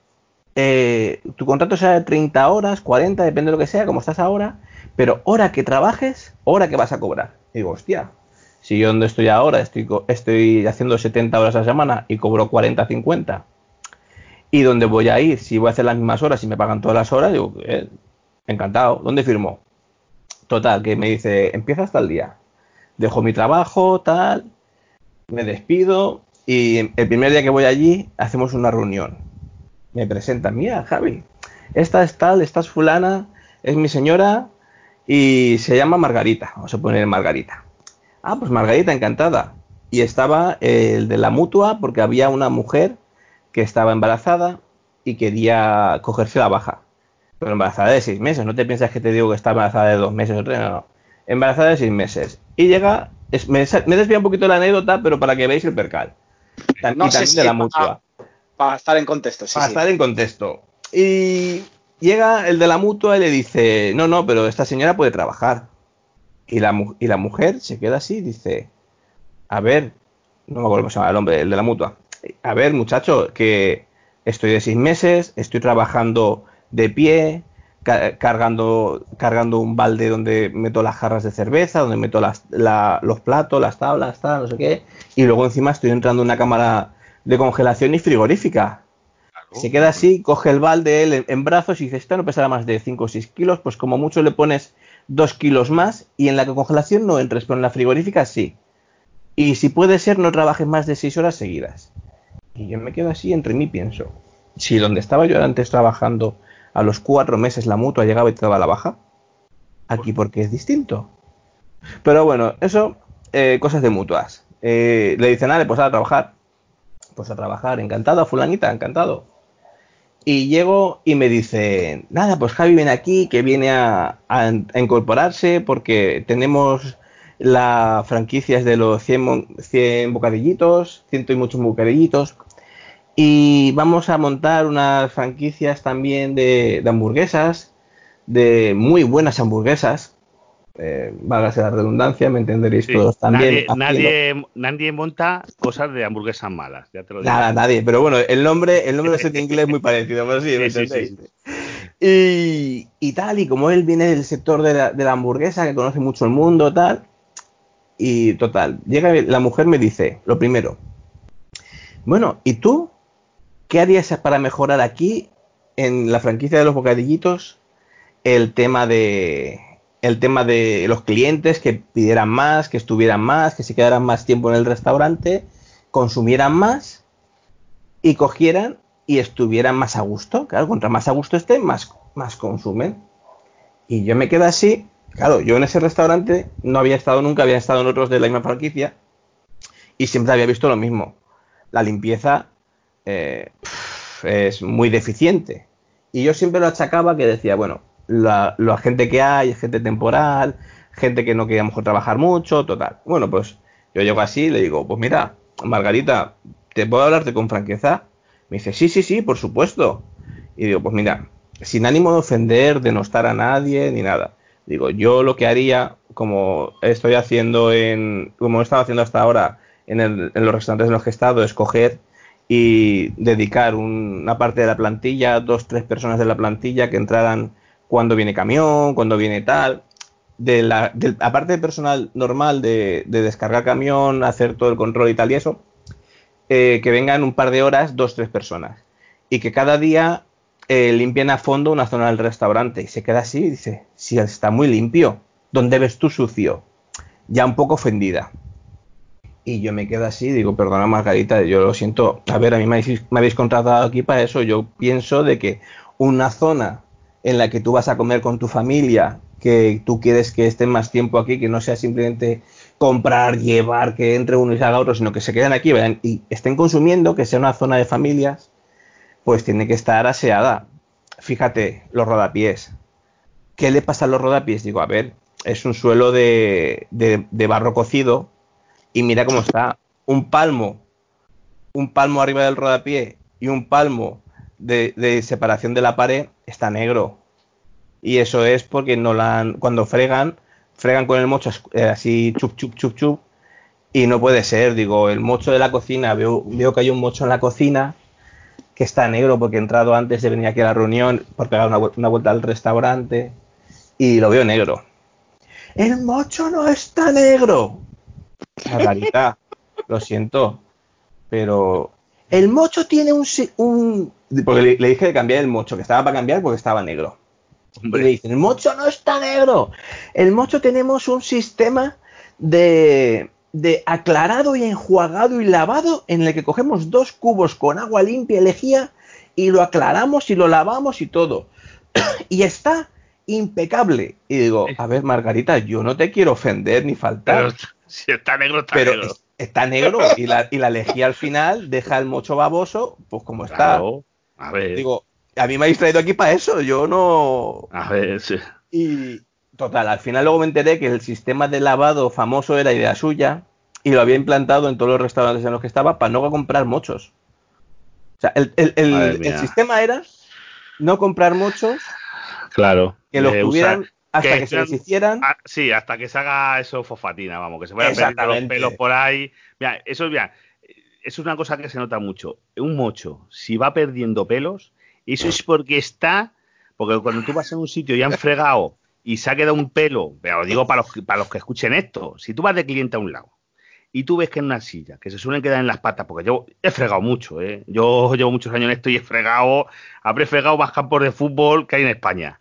eh, tu contrato sea de 30 horas, 40, depende de lo que sea, como estás ahora, pero hora que trabajes, hora que vas a cobrar. Y digo, hostia, si yo donde estoy ahora estoy, estoy haciendo 70 horas a la semana y cobro 40, 50, y donde voy a ir, si voy a hacer las mismas horas y me pagan todas las horas, digo, eh, encantado, ¿dónde firmo? Total, que me dice, empieza hasta el día. Dejo mi trabajo, tal, me despido y el primer día que voy allí hacemos una reunión. Me presenta, mira, Javi, esta es tal, esta es fulana, es mi señora y se llama Margarita, vamos a poner Margarita. Ah, pues Margarita, encantada. Y estaba el de la mutua porque había una mujer que estaba embarazada y quería cogerse la baja. Pero embarazada de seis meses, no te piensas que te digo que está embarazada de dos meses o tres, no, no. Embarazada de seis meses. Y llega, me, me desvía un poquito la anécdota, pero para que veáis el percal. no sé de la mutua. Para, estar en contexto, sí. Para estar en contexto. Y llega el de la mutua y le dice, no, no, pero esta señora puede trabajar. Y la, y la mujer se queda así y dice, a ver, no me acuerdo cómo se llama el hombre, el de la mutua. A ver, muchacho, que estoy de seis meses, estoy trabajando de pie, cargando, cargando un balde donde meto las jarras de cerveza, donde meto las, los platos, las tablas, tal, no sé qué, y luego encima estoy entrando en una cámara de congelación y frigorífica. Se queda así, coge el balde él en, brazos y dice, esta no pesará más de 5 o 6 kilos, pues como mucho le pones 2 kilos más y en la congelación no entres, pero en la frigorífica sí. Y si puede ser, no trabajes más de 6 horas seguidas. Y yo me quedo así, entre mí pienso, si donde estaba yo antes trabajando a los cuatro meses la mutua llegaba y te daba la baja. Aquí porque es distinto. Pero bueno, eso, eh, cosas de mutuas. Eh, le dicen, dale, pues a trabajar. Pues a trabajar, encantado, fulanita, encantado. Y llego y me dice, nada, pues Javi viene aquí, que viene a, incorporarse porque tenemos la franquicia de los 100, 100 bocadillitos, ciento y muchos bocadillitos, y vamos a montar unas franquicias también de, hamburguesas, de muy buenas hamburguesas. Eh, válgase la redundancia, me entenderéis todos también. Nadie, nadie, monta cosas de hamburguesas malas, ya te lo digo. Nada, nadie, pero bueno, el nombre, el nombre de inglés es muy parecido, pero sí, ¿me entendéis? Y, y, tal, y como él viene del sector de la, de la hamburguesa, que conoce mucho el mundo, tal, y total, llega la mujer me dice, lo primero, bueno, ¿y tú ¿Qué harías para mejorar aquí en la franquicia de los bocadillitos el tema de el tema de los clientes que pidieran más, que estuvieran más, que se quedaran más tiempo en el restaurante, consumieran más y cogieran y estuvieran más a gusto. Claro, contra más a gusto estén, más, más consumen. Y yo me quedo así. Claro, yo en ese restaurante no había estado nunca, había estado en otros de la misma franquicia y siempre había visto lo mismo. La limpieza eh, es muy deficiente. Y yo siempre lo achacaba que decía, bueno, la, gente que hay, gente temporal, gente que no quería mejor trabajar mucho, total. Bueno, pues yo llego así y le digo, pues mira, Margarita, ¿te puedo hablarte con franqueza? Me dice, sí, sí, sí, por supuesto. Y digo, pues mira, sin ánimo de ofender, de no estar a nadie, ni nada. Digo, yo lo que haría, como estoy haciendo en, como he estado haciendo hasta ahora en, en los restaurantes en los que he estado, es coger y dedicar una parte de la plantilla, dos, tres personas de la plantilla que entraran cuando viene camión, cuando viene tal. De la, aparte del personal normal de, descargar camión, hacer todo el control y tal y eso, eh, que vengan un par de horas, dos, tres personas. Y que cada día eh, limpien a fondo una zona del restaurante. Y se queda así y dice, si está muy limpio, ¿dónde ves tú sucio? Ya un poco ofendida. Y yo me quedo así, digo, perdona Margarita, yo lo siento. A ver, a mí me habéis, contratado aquí para eso. Yo pienso de que una zona en la que tú vas a comer con tu familia, que tú quieres que estén más tiempo aquí, que no sea simplemente comprar, llevar, que entre uno y salga otro, sino que se queden aquí vayan, y estén consumiendo, que sea una zona de familias, pues tiene que estar aseada. Fíjate, los rodapiés. ¿Qué le pasa a los rodapiés? Digo, a ver, es un suelo de, de barro cocido y mira cómo está. Un palmo, un palmo arriba del rodapié y un palmo de, separación de la pared está negro. Y eso es porque no la han, cuando fregan, fregan con el mocho eh, así chup, chup, chup, chup. Y no puede ser, digo, el mocho de la cocina, veo, veo que hay un mocho en la cocina que está negro porque he entrado antes de venir aquí a la reunión por pegar una, una vuelta al restaurante y lo veo negro. El mocho no está negro. Margarita, lo siento, pero el mocho tiene un, un porque le, dije de cambiar el mocho, que estaba para cambiar porque estaba negro. Y le dicen, el mocho no está negro. El mocho tenemos un sistema de, de aclarado y enjuagado y lavado en el que cogemos dos cubos con agua limpia y lejía y lo aclaramos y lo lavamos y todo. y está impecable. Y digo, a ver, Margarita, yo no te quiero ofender ni faltar. Pero si está negro, está pero negro. Está negro y la, y la lejía al final deja el mocho baboso, pues como está. A ver. Digo, a mí me habéis traído aquí para eso, yo no. A ver, sí. Y total, al final luego me enteré que el sistema de lavado famoso era idea suya y lo había implantado en todos los restaurantes en los que estaba para no comprar mochos. O sea, el, el, el, el sistema era no comprar mochos. Claro. Que los tuvieran hasta que, que se deshicieran. A, sí, hasta que se haga eso fosfatina, vamos, que se vayan perdiendo los pelos por ahí. Mira, eso, mira, eso es una cosa que se nota mucho. Un mocho, si va perdiendo pelos, eso es porque está, porque cuando tú vas a un sitio ya han fregado y se ha quedado un pelo, pero lo digo para los, para los que escuchen esto, si tú vas de cliente a un lado y tú ves que en una silla, que se suelen quedar en las patas, porque yo he fregado mucho, ¿eh? yo llevo muchos años en esto y he fregado, habré fregado más campos de fútbol que hay en España.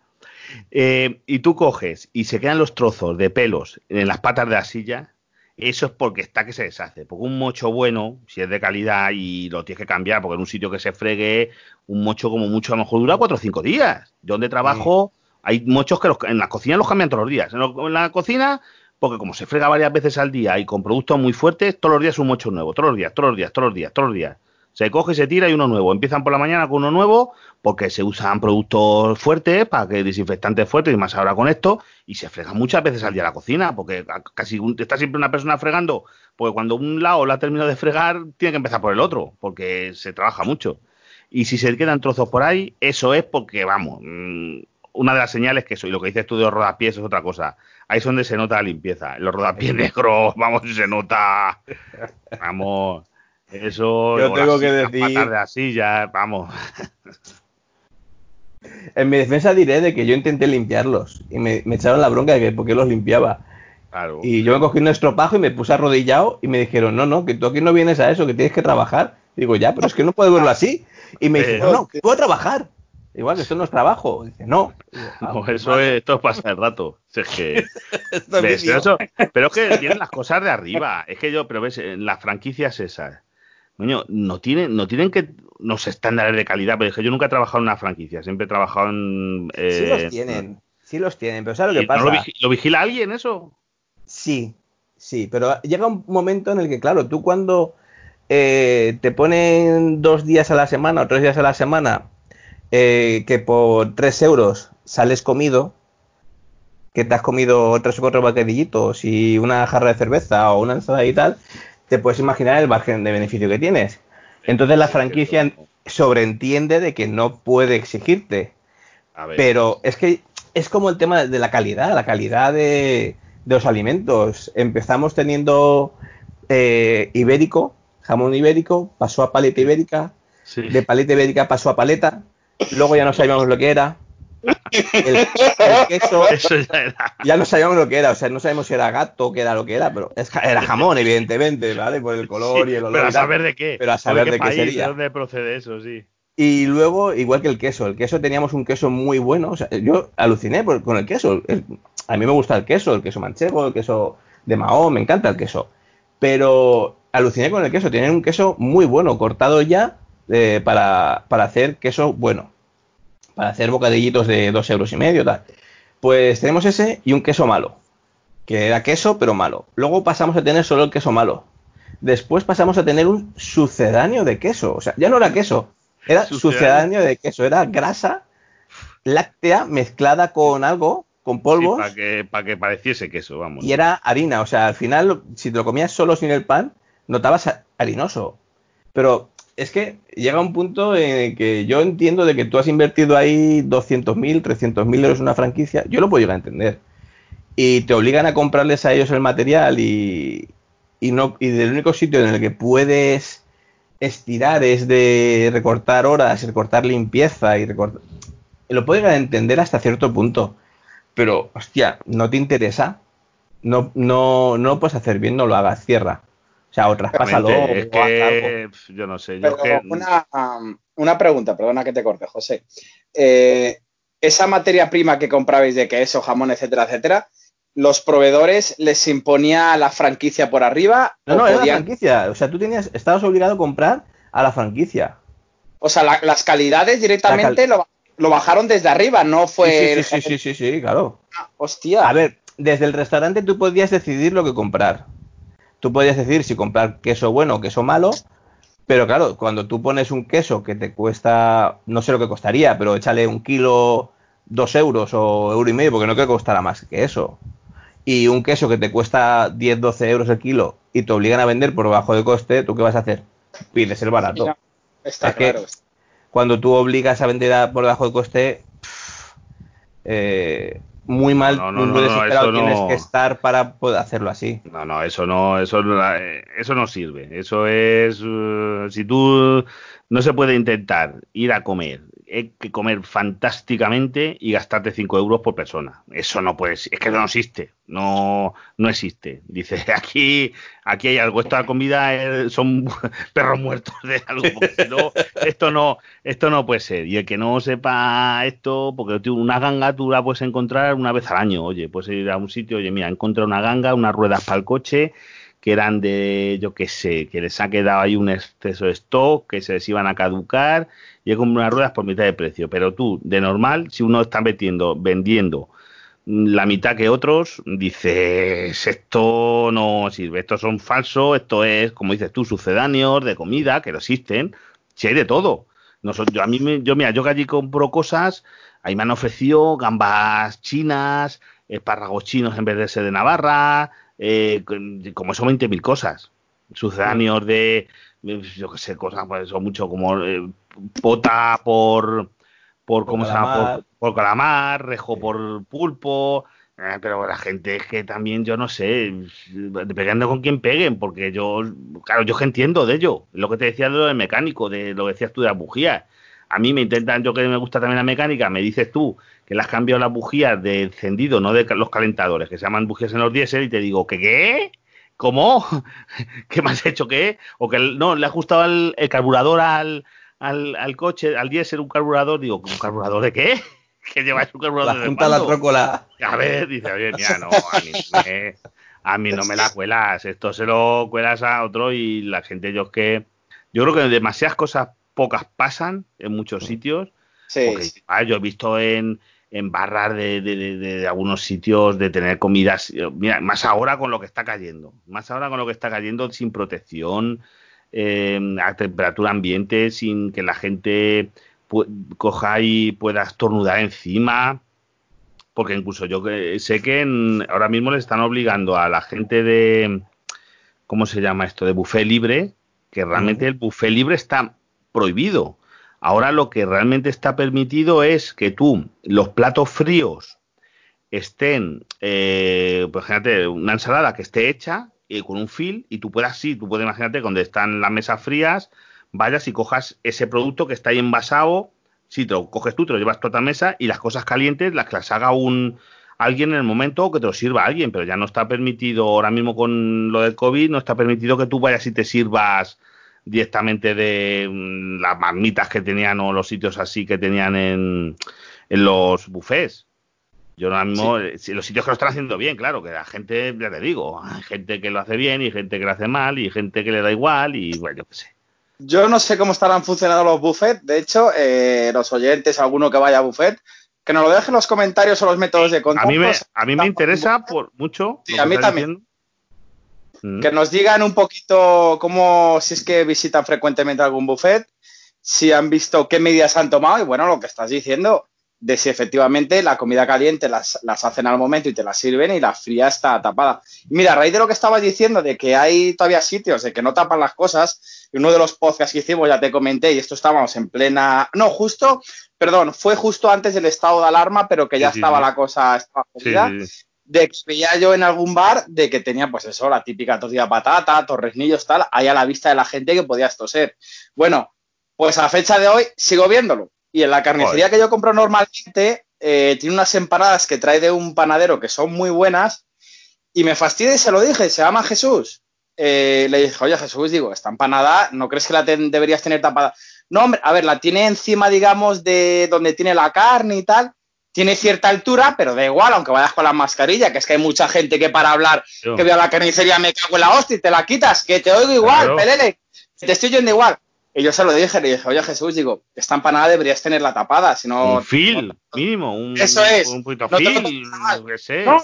Eh, y tú coges y se quedan los trozos de pelos en las patas de la silla, eso es porque está que se deshace. Porque un mocho bueno, si es de calidad y lo tienes que cambiar, porque en un sitio que se fregue, un mocho como mucho a lo mejor dura cuatro o cinco días. Yo donde trabajo, sí. hay mochos que los, en la cocina los cambian todos los días. En, lo, en, la cocina, porque como se frega varias veces al día y con productos muy fuertes, todos los días un mocho nuevo. Todos los días, todos los días, todos los días, todos los días. Se coge, se tira y uno nuevo. Empiezan por la mañana con uno nuevo porque se usan productos fuertes, para que desinfectantes fuertes y más ahora con esto, y se frega muchas veces al día la cocina, porque casi está siempre una persona fregando, porque cuando un lado la ha terminado de fregar, tiene que empezar por el otro, porque se trabaja mucho. Y si se quedan trozos por ahí, eso es porque, vamos, una de las señales que eso, y lo que dices tú de rodapiés es otra cosa. Ahí es donde se nota la limpieza. Los rodapiés negros, vamos, se nota. Vamos. Eso. Yo tengo que decir. de la silla, vamos. En mi defensa diré de que yo intenté limpiarlos y me, me echaron la bronca de que por qué los limpiaba. Claro. Y yo me cogí un estropajo y me puse arrodillado y me dijeron, no, no, que tú aquí no vienes a eso, que tienes que trabajar. Digo, ya, pero es que no puedo verlo así. Y me dice, no, que puedo trabajar. Igual, que esto no es trabajo. Dice, no. no eso es, esto pasa el rato. Es que, ¿ves? Pero, eso, pero es que tienen las cosas de arriba. Es que yo, pero ves, las franquicias esas, coño, no tienen, no tienen que unos estándares de calidad, pero es que yo nunca he trabajado en una franquicia, siempre he trabajado en... Eh, sí los tienen, sí los tienen, pero ¿sabes lo que pasa? ¿no lo, vigila, ¿Lo vigila alguien eso? Sí, sí, pero llega un momento en el que, claro, tú cuando eh, te ponen dos días a la semana o tres días a la semana eh, que por tres euros sales comido, que te has comido tres o cuatro bocadillitos y una jarra de cerveza o una ensalada y tal, te puedes imaginar el margen de beneficio que tienes. Entonces la franquicia sobreentiende de que no puede exigirte. Pero es que es como el tema de la calidad, la calidad de, de los alimentos. Empezamos teniendo eh, ibérico, jamón ibérico, pasó a paleta ibérica, sí. de paleta ibérica pasó a paleta, luego ya no sabíamos lo que era. El, el queso ya, era. ya, no sabíamos lo que era, o sea, no sabemos si era gato, qué era lo que era, pero es, era jamón, evidentemente, ¿vale? Por el color sí, y el olor. Pero a saber de qué. Pero a saber de qué, qué, país, sería. ¿De dónde procede eso, sí? Y luego, igual que el queso, el queso teníamos un queso muy bueno, o sea, yo aluciné por, con el queso. El, a mí me gusta el queso, el queso manchego, el queso de Mahón, me encanta el queso. Pero aluciné con el queso, tienen un queso muy bueno, cortado ya eh, para, para hacer queso bueno para hacer bocadillitos de dos euros y medio, tal. Pues tenemos ese y un queso malo, que era queso pero malo. Luego pasamos a tener solo el queso malo. Después pasamos a tener un sucedáneo de queso. O sea, ya no era queso, era sucedáneo, de queso. Era grasa láctea mezclada con algo, con polvos. Sí, para que, para que pareciese queso, vamos. Y era harina. O sea, al final, si te lo comías solo sin el pan, notabas harinoso. Pero es que llega un punto en el que yo entiendo de que tú has invertido ahí 200.000, 300.000 euros en una franquicia, yo lo puedo llegar a entender. Y te obligan a comprarles a ellos el material y, y, no, y del único sitio en el que puedes estirar es de recortar horas, recortar limpieza y recortar... Lo puedo llegar a entender hasta cierto punto. Pero, hostia, no te interesa, no, no, no lo puedes hacer bien, no lo hagas, cierra. O sea, o traspásalo. Es que, yo no sé. Yo Pero que... una, um, una, pregunta, perdona que te corte, José. Eh, esa materia prima que comprabais de queso, jamón, etcétera, etcétera, ¿los proveedores les imponía la franquicia por arriba? No, no, era podían... la franquicia. O sea, tú tenías, estabas obligado a comprar a la franquicia. O sea, la, las calidades directamente la cal... lo lo bajaron desde arriba, no fue. Sí, sí, sí, sí, sí, claro. Ah, hostia. A ver, desde el restaurante tú podías decidir lo que comprar. Tú podías decidir si comprar queso bueno o queso malo, pero claro, cuando tú pones un queso que te cuesta, no sé lo que costaría, pero échale un kilo, dos euros o euro y medio, porque no creo que costará más que eso. Y un queso que te cuesta 10, 12 euros el kilo y te obligan a vender por bajo de coste, ¿tú qué vas a hacer? Pides el barato. está claro. cuando tú obligas a vender por bajo de coste, eh, muy mal no, no, no, tienes que estar para poder hacerlo así. No, no, eso no, eso, eso no sirve. Eso es, uh, si tú no se puede intentar ir a comer hay que comer fantásticamente y gastarte 5 euros por persona. Eso no puede es que no existe, no, no existe. Dice, aquí, aquí hay algo, esta comida son perros muertos de algo, esto no, esto no puede ser. Y el que no sepa esto, porque una ganga tú la puedes encontrar una vez al año, oye, puedes ir a un sitio, oye, mira, encontré una ganga, unas ruedas para el coche, que eran de, yo qué sé, que les ha quedado ahí un exceso de stock, que se les iban a caducar, y he comprado unas ruedas por mitad de precio. Pero tú, de normal, si uno está metiendo, vendiendo la mitad que otros, dices, esto no sirve, estos son falsos, esto es, como dices tú, sucedáneos de comida, que no existen, si hay de todo. yo, a mí, yo, mira, yo que allí compro cosas, ahí me han ofrecido gambas chinas, espárragos chinos en vez de ser de Navarra, eh, como son 20.000 cosas. Sucedáneos de, yo qué sé, cosas, pues son mucho como eh, pota por, por, ¿cómo se llama? Por, calamar, rejo por pulpo. Eh, pero la gente es que también, yo no sé, dependiendo con quién peguen, porque yo, claro, yo que entiendo de ello. Lo que te decía de lo del mecánico, de lo que decías tú de las bujías. A mí me intentan, yo que me gusta también la mecánica, me dices tú que le has cambiado las bujías de encendido, no de los calentadores, que se llaman bujías en los diésel, y te digo, ¿qué qué? ¿Cómo? ¿Qué me has hecho qué? O que no, le ha ajustado el, carburador al, al, coche, al diésel, un carburador, digo, ¿un carburador de qué? Que lleváis un carburador la junta la trócola. A ver, dice, oye, mira, no, a mí, me, a mí no me la cuelas, esto se lo cuelas a otro y la gente, yo es que, yo creo que demasiadas cosas pocas pasan en muchos sitios. Sí. ah, yo he visto en, en barras de, de, algunos sitios de tener comidas, mira, más ahora con lo que está cayendo, más ahora con lo que está cayendo sin protección, eh, a temperatura ambiente, sin que la gente coja y pueda estornudar encima, porque incluso yo sé que ahora mismo le están obligando a la gente de, ¿cómo se llama esto?, de buffet libre, que realmente el buffet libre está prohibido. Ahora lo que realmente está permitido es que tú, los platos fríos, estén, eh, pues imagínate, una ensalada que esté hecha y con un fil y tú puedas, sí, tú puedes imagínate cuando están las mesas frías, vayas y cojas ese producto que está ahí envasado, sí, te lo coges tú, te lo llevas toda la mesa y las cosas calientes las que las haga un alguien en el momento o que te lo sirva alguien, pero ya no está permitido ahora mismo con lo del COVID, no está permitido que tú vayas y te sirvas directamente de mm, las marmitas que tenían o los sitios así que tenían en, en los buffets. Yo ahora mismo, eh, los sitios que lo están haciendo bien, claro, que la gente, ya te digo, hay gente que lo hace bien y gente que lo hace mal y gente que le da igual y bueno, yo qué sé. Yo no sé cómo estarán funcionando los buffets, de hecho, eh, los oyentes, alguno que vaya a buffet, que nos lo dejen en los comentarios o los métodos de contacto. A mí me, a mí me interesa por mucho. Sí, a mí también. Mm. Que nos digan un poquito cómo, si es que visitan frecuentemente algún buffet, si han visto qué medidas han tomado y bueno, lo que estás diciendo, de si efectivamente la comida caliente las, hacen al momento y te la sirven y la fría está tapada. mira, a raíz de lo que estabas diciendo, de que hay todavía sitios de que no tapan las cosas, y uno de los podcasts que hicimos ya te comenté, y esto estábamos en plena. No, justo, perdón, fue justo antes del estado de alarma, pero que ya estaba la cosa estaba de que veía yo en algún bar de que tenía, pues eso, la típica tortilla patata, torresnillos, tal, ahí a la vista de la gente que podía esto ser. Bueno, pues a fecha de hoy sigo viéndolo. Y en la carnicería que yo compro normalmente, eh, tiene unas empanadas que trae de un panadero que son muy buenas. Y me fastidia y se lo dije, se llama Jesús. Eh, le dije, oye Jesús, digo, esta empanada, ¿no crees que la deberías tener tapada? No, hombre, a ver, la tiene encima, digamos, de donde tiene la carne y tal tiene cierta altura, pero da igual, aunque vayas con la mascarilla, que es que hay mucha gente que para hablar, que veo la carnicería me cago en la hostia y te la quitas, que te oigo igual, pelele, te estoy yendo igual. Y yo se lo dije, le dije, oye Jesús, digo, esta empanada deberías tenerla tapada, si no... Un fil, mínimo, un, Eso es. un poquito No fil, qué sé. ¿no?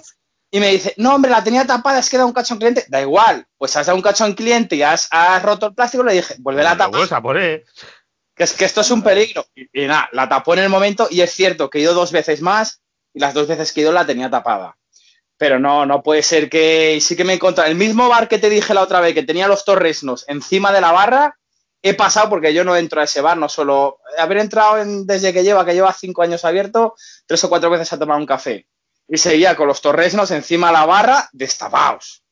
Y me dice, no, hombre, la tenía tapada, es que da un cacho en cliente. Da igual, pues has dado un cacho en cliente y has, has roto el plástico, le dije, vuelve a Lo que es que esto es un peligro. Y, nada, la tapó en el momento y es cierto que ido dos veces más y las dos veces que ido la tenía tapada. Pero no, no puede ser que... sí que me he encontrado... El mismo bar que te dije la otra vez, que tenía los torresnos encima de la barra, he pasado porque yo no entro a ese bar, no solo... Haber entrado en- desde que lleva, que lleva cinco años abierto, tres o cuatro veces a tomar un café. Y seguía con los torresnos encima de la barra, destapados.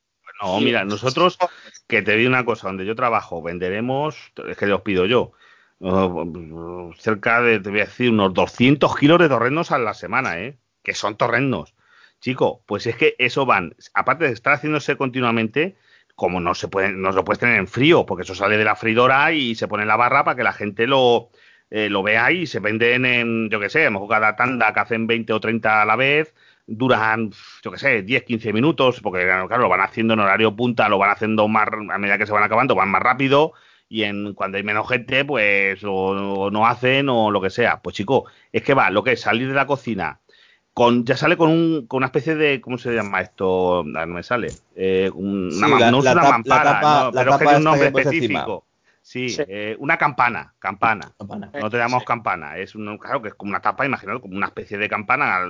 No, mira, nosotros, que te digo una cosa, donde yo trabajo, venderemos, es que os pido yo, uh, cerca de, te voy a decir, unos 200 kilos de torrenos a la semana, ¿eh? Que son torrenos. Chico, pues es que eso van, aparte de estar haciéndose continuamente, como no se puede, no lo puedes tener en frío, porque eso sale de la freidora y se pone en la barra para que la gente lo, eh, lo vea y se venden en, yo qué sé, a lo mejor cada tanda que hacen 20 o 30 a la vez, duran, yo qué sé, 10, 15 minutos, porque claro, lo van haciendo en horario punta, lo van haciendo más, a medida que se van acabando, van más rápido, y en cuando hay menos gente, pues o, o no hacen o lo que sea. Pues chico, es que va, lo que es salir de la cocina, con, ya sale con, un, con una especie de, ¿cómo se llama esto? Ah, no me sale. Eh, un- Sí, una, ma- la- no es la una tap- la mampara, tapa- no, la pero es que tiene un nombre específico. Sí, Sí. eh, una campana, campana. Campana. No te llamamos campana, es un, claro que es como una tapa, imagínate, como una especie de campana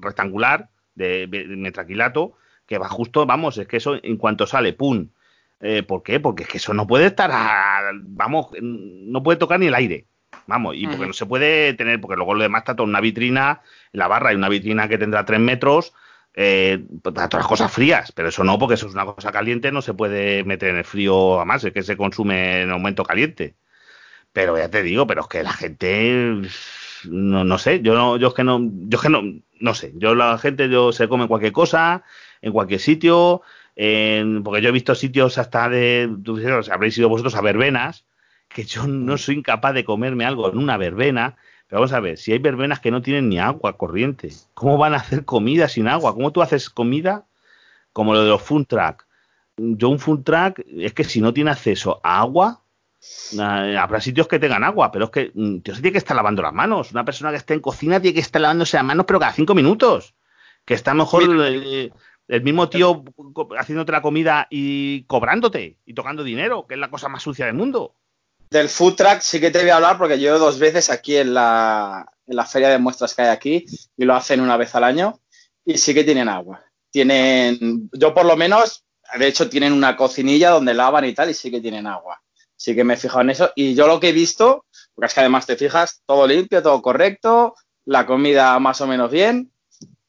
rectangular de, de metraquilato que va justo, vamos, es que eso en cuanto sale, ¡pum! Eh, ¿Por qué? Porque es que eso no puede estar, a- vamos, no puede tocar ni el aire, vamos, y porque no se puede tener, porque luego lo demás está toda una vitrina, en la barra hay una vitrina que tendrá tres metros, eh, para todas las cosas frías, pero eso no, porque eso es una cosa caliente, no se puede meter en el frío, además, es que se consume en aumento caliente. Pero ya te digo, pero es que la gente no, no sé, yo no, yo es que no, yo es que no, no sé, yo la gente yo se come cualquier cosa, en cualquier sitio, en- porque yo he visto sitios hasta de, habréis ido vosotros a verbenas, que yo no soy incapaz de comerme algo en una verbena, pero vamos a ver, si hay verbenas que no tienen ni agua corriente, ¿cómo van a hacer comida sin agua? ¿Cómo tú haces comida como lo de los food truck? Yo un food truck es que si no tiene acceso a agua, habrá sitios que tengan agua, pero es que mm, tío, se tiene que estar lavando las manos. Una persona que esté en cocina tiene que estar lavándose las manos, pero cada cinco minutos. Que está mejor eh, el mismo tío haciéndote la comida y cobrándote y tocando dinero, que es la cosa más sucia del mundo. Del food truck sí que te voy a hablar porque yo dos veces aquí en la, en la feria de muestras que hay aquí y lo hacen una vez al año y sí que tienen agua. Tienen, yo por lo menos, de hecho tienen una cocinilla donde lavan y tal y sí que tienen agua. Sí que me he fijado en eso y yo lo que he visto, porque es que además te fijas, todo limpio, todo correcto, la comida más o menos bien,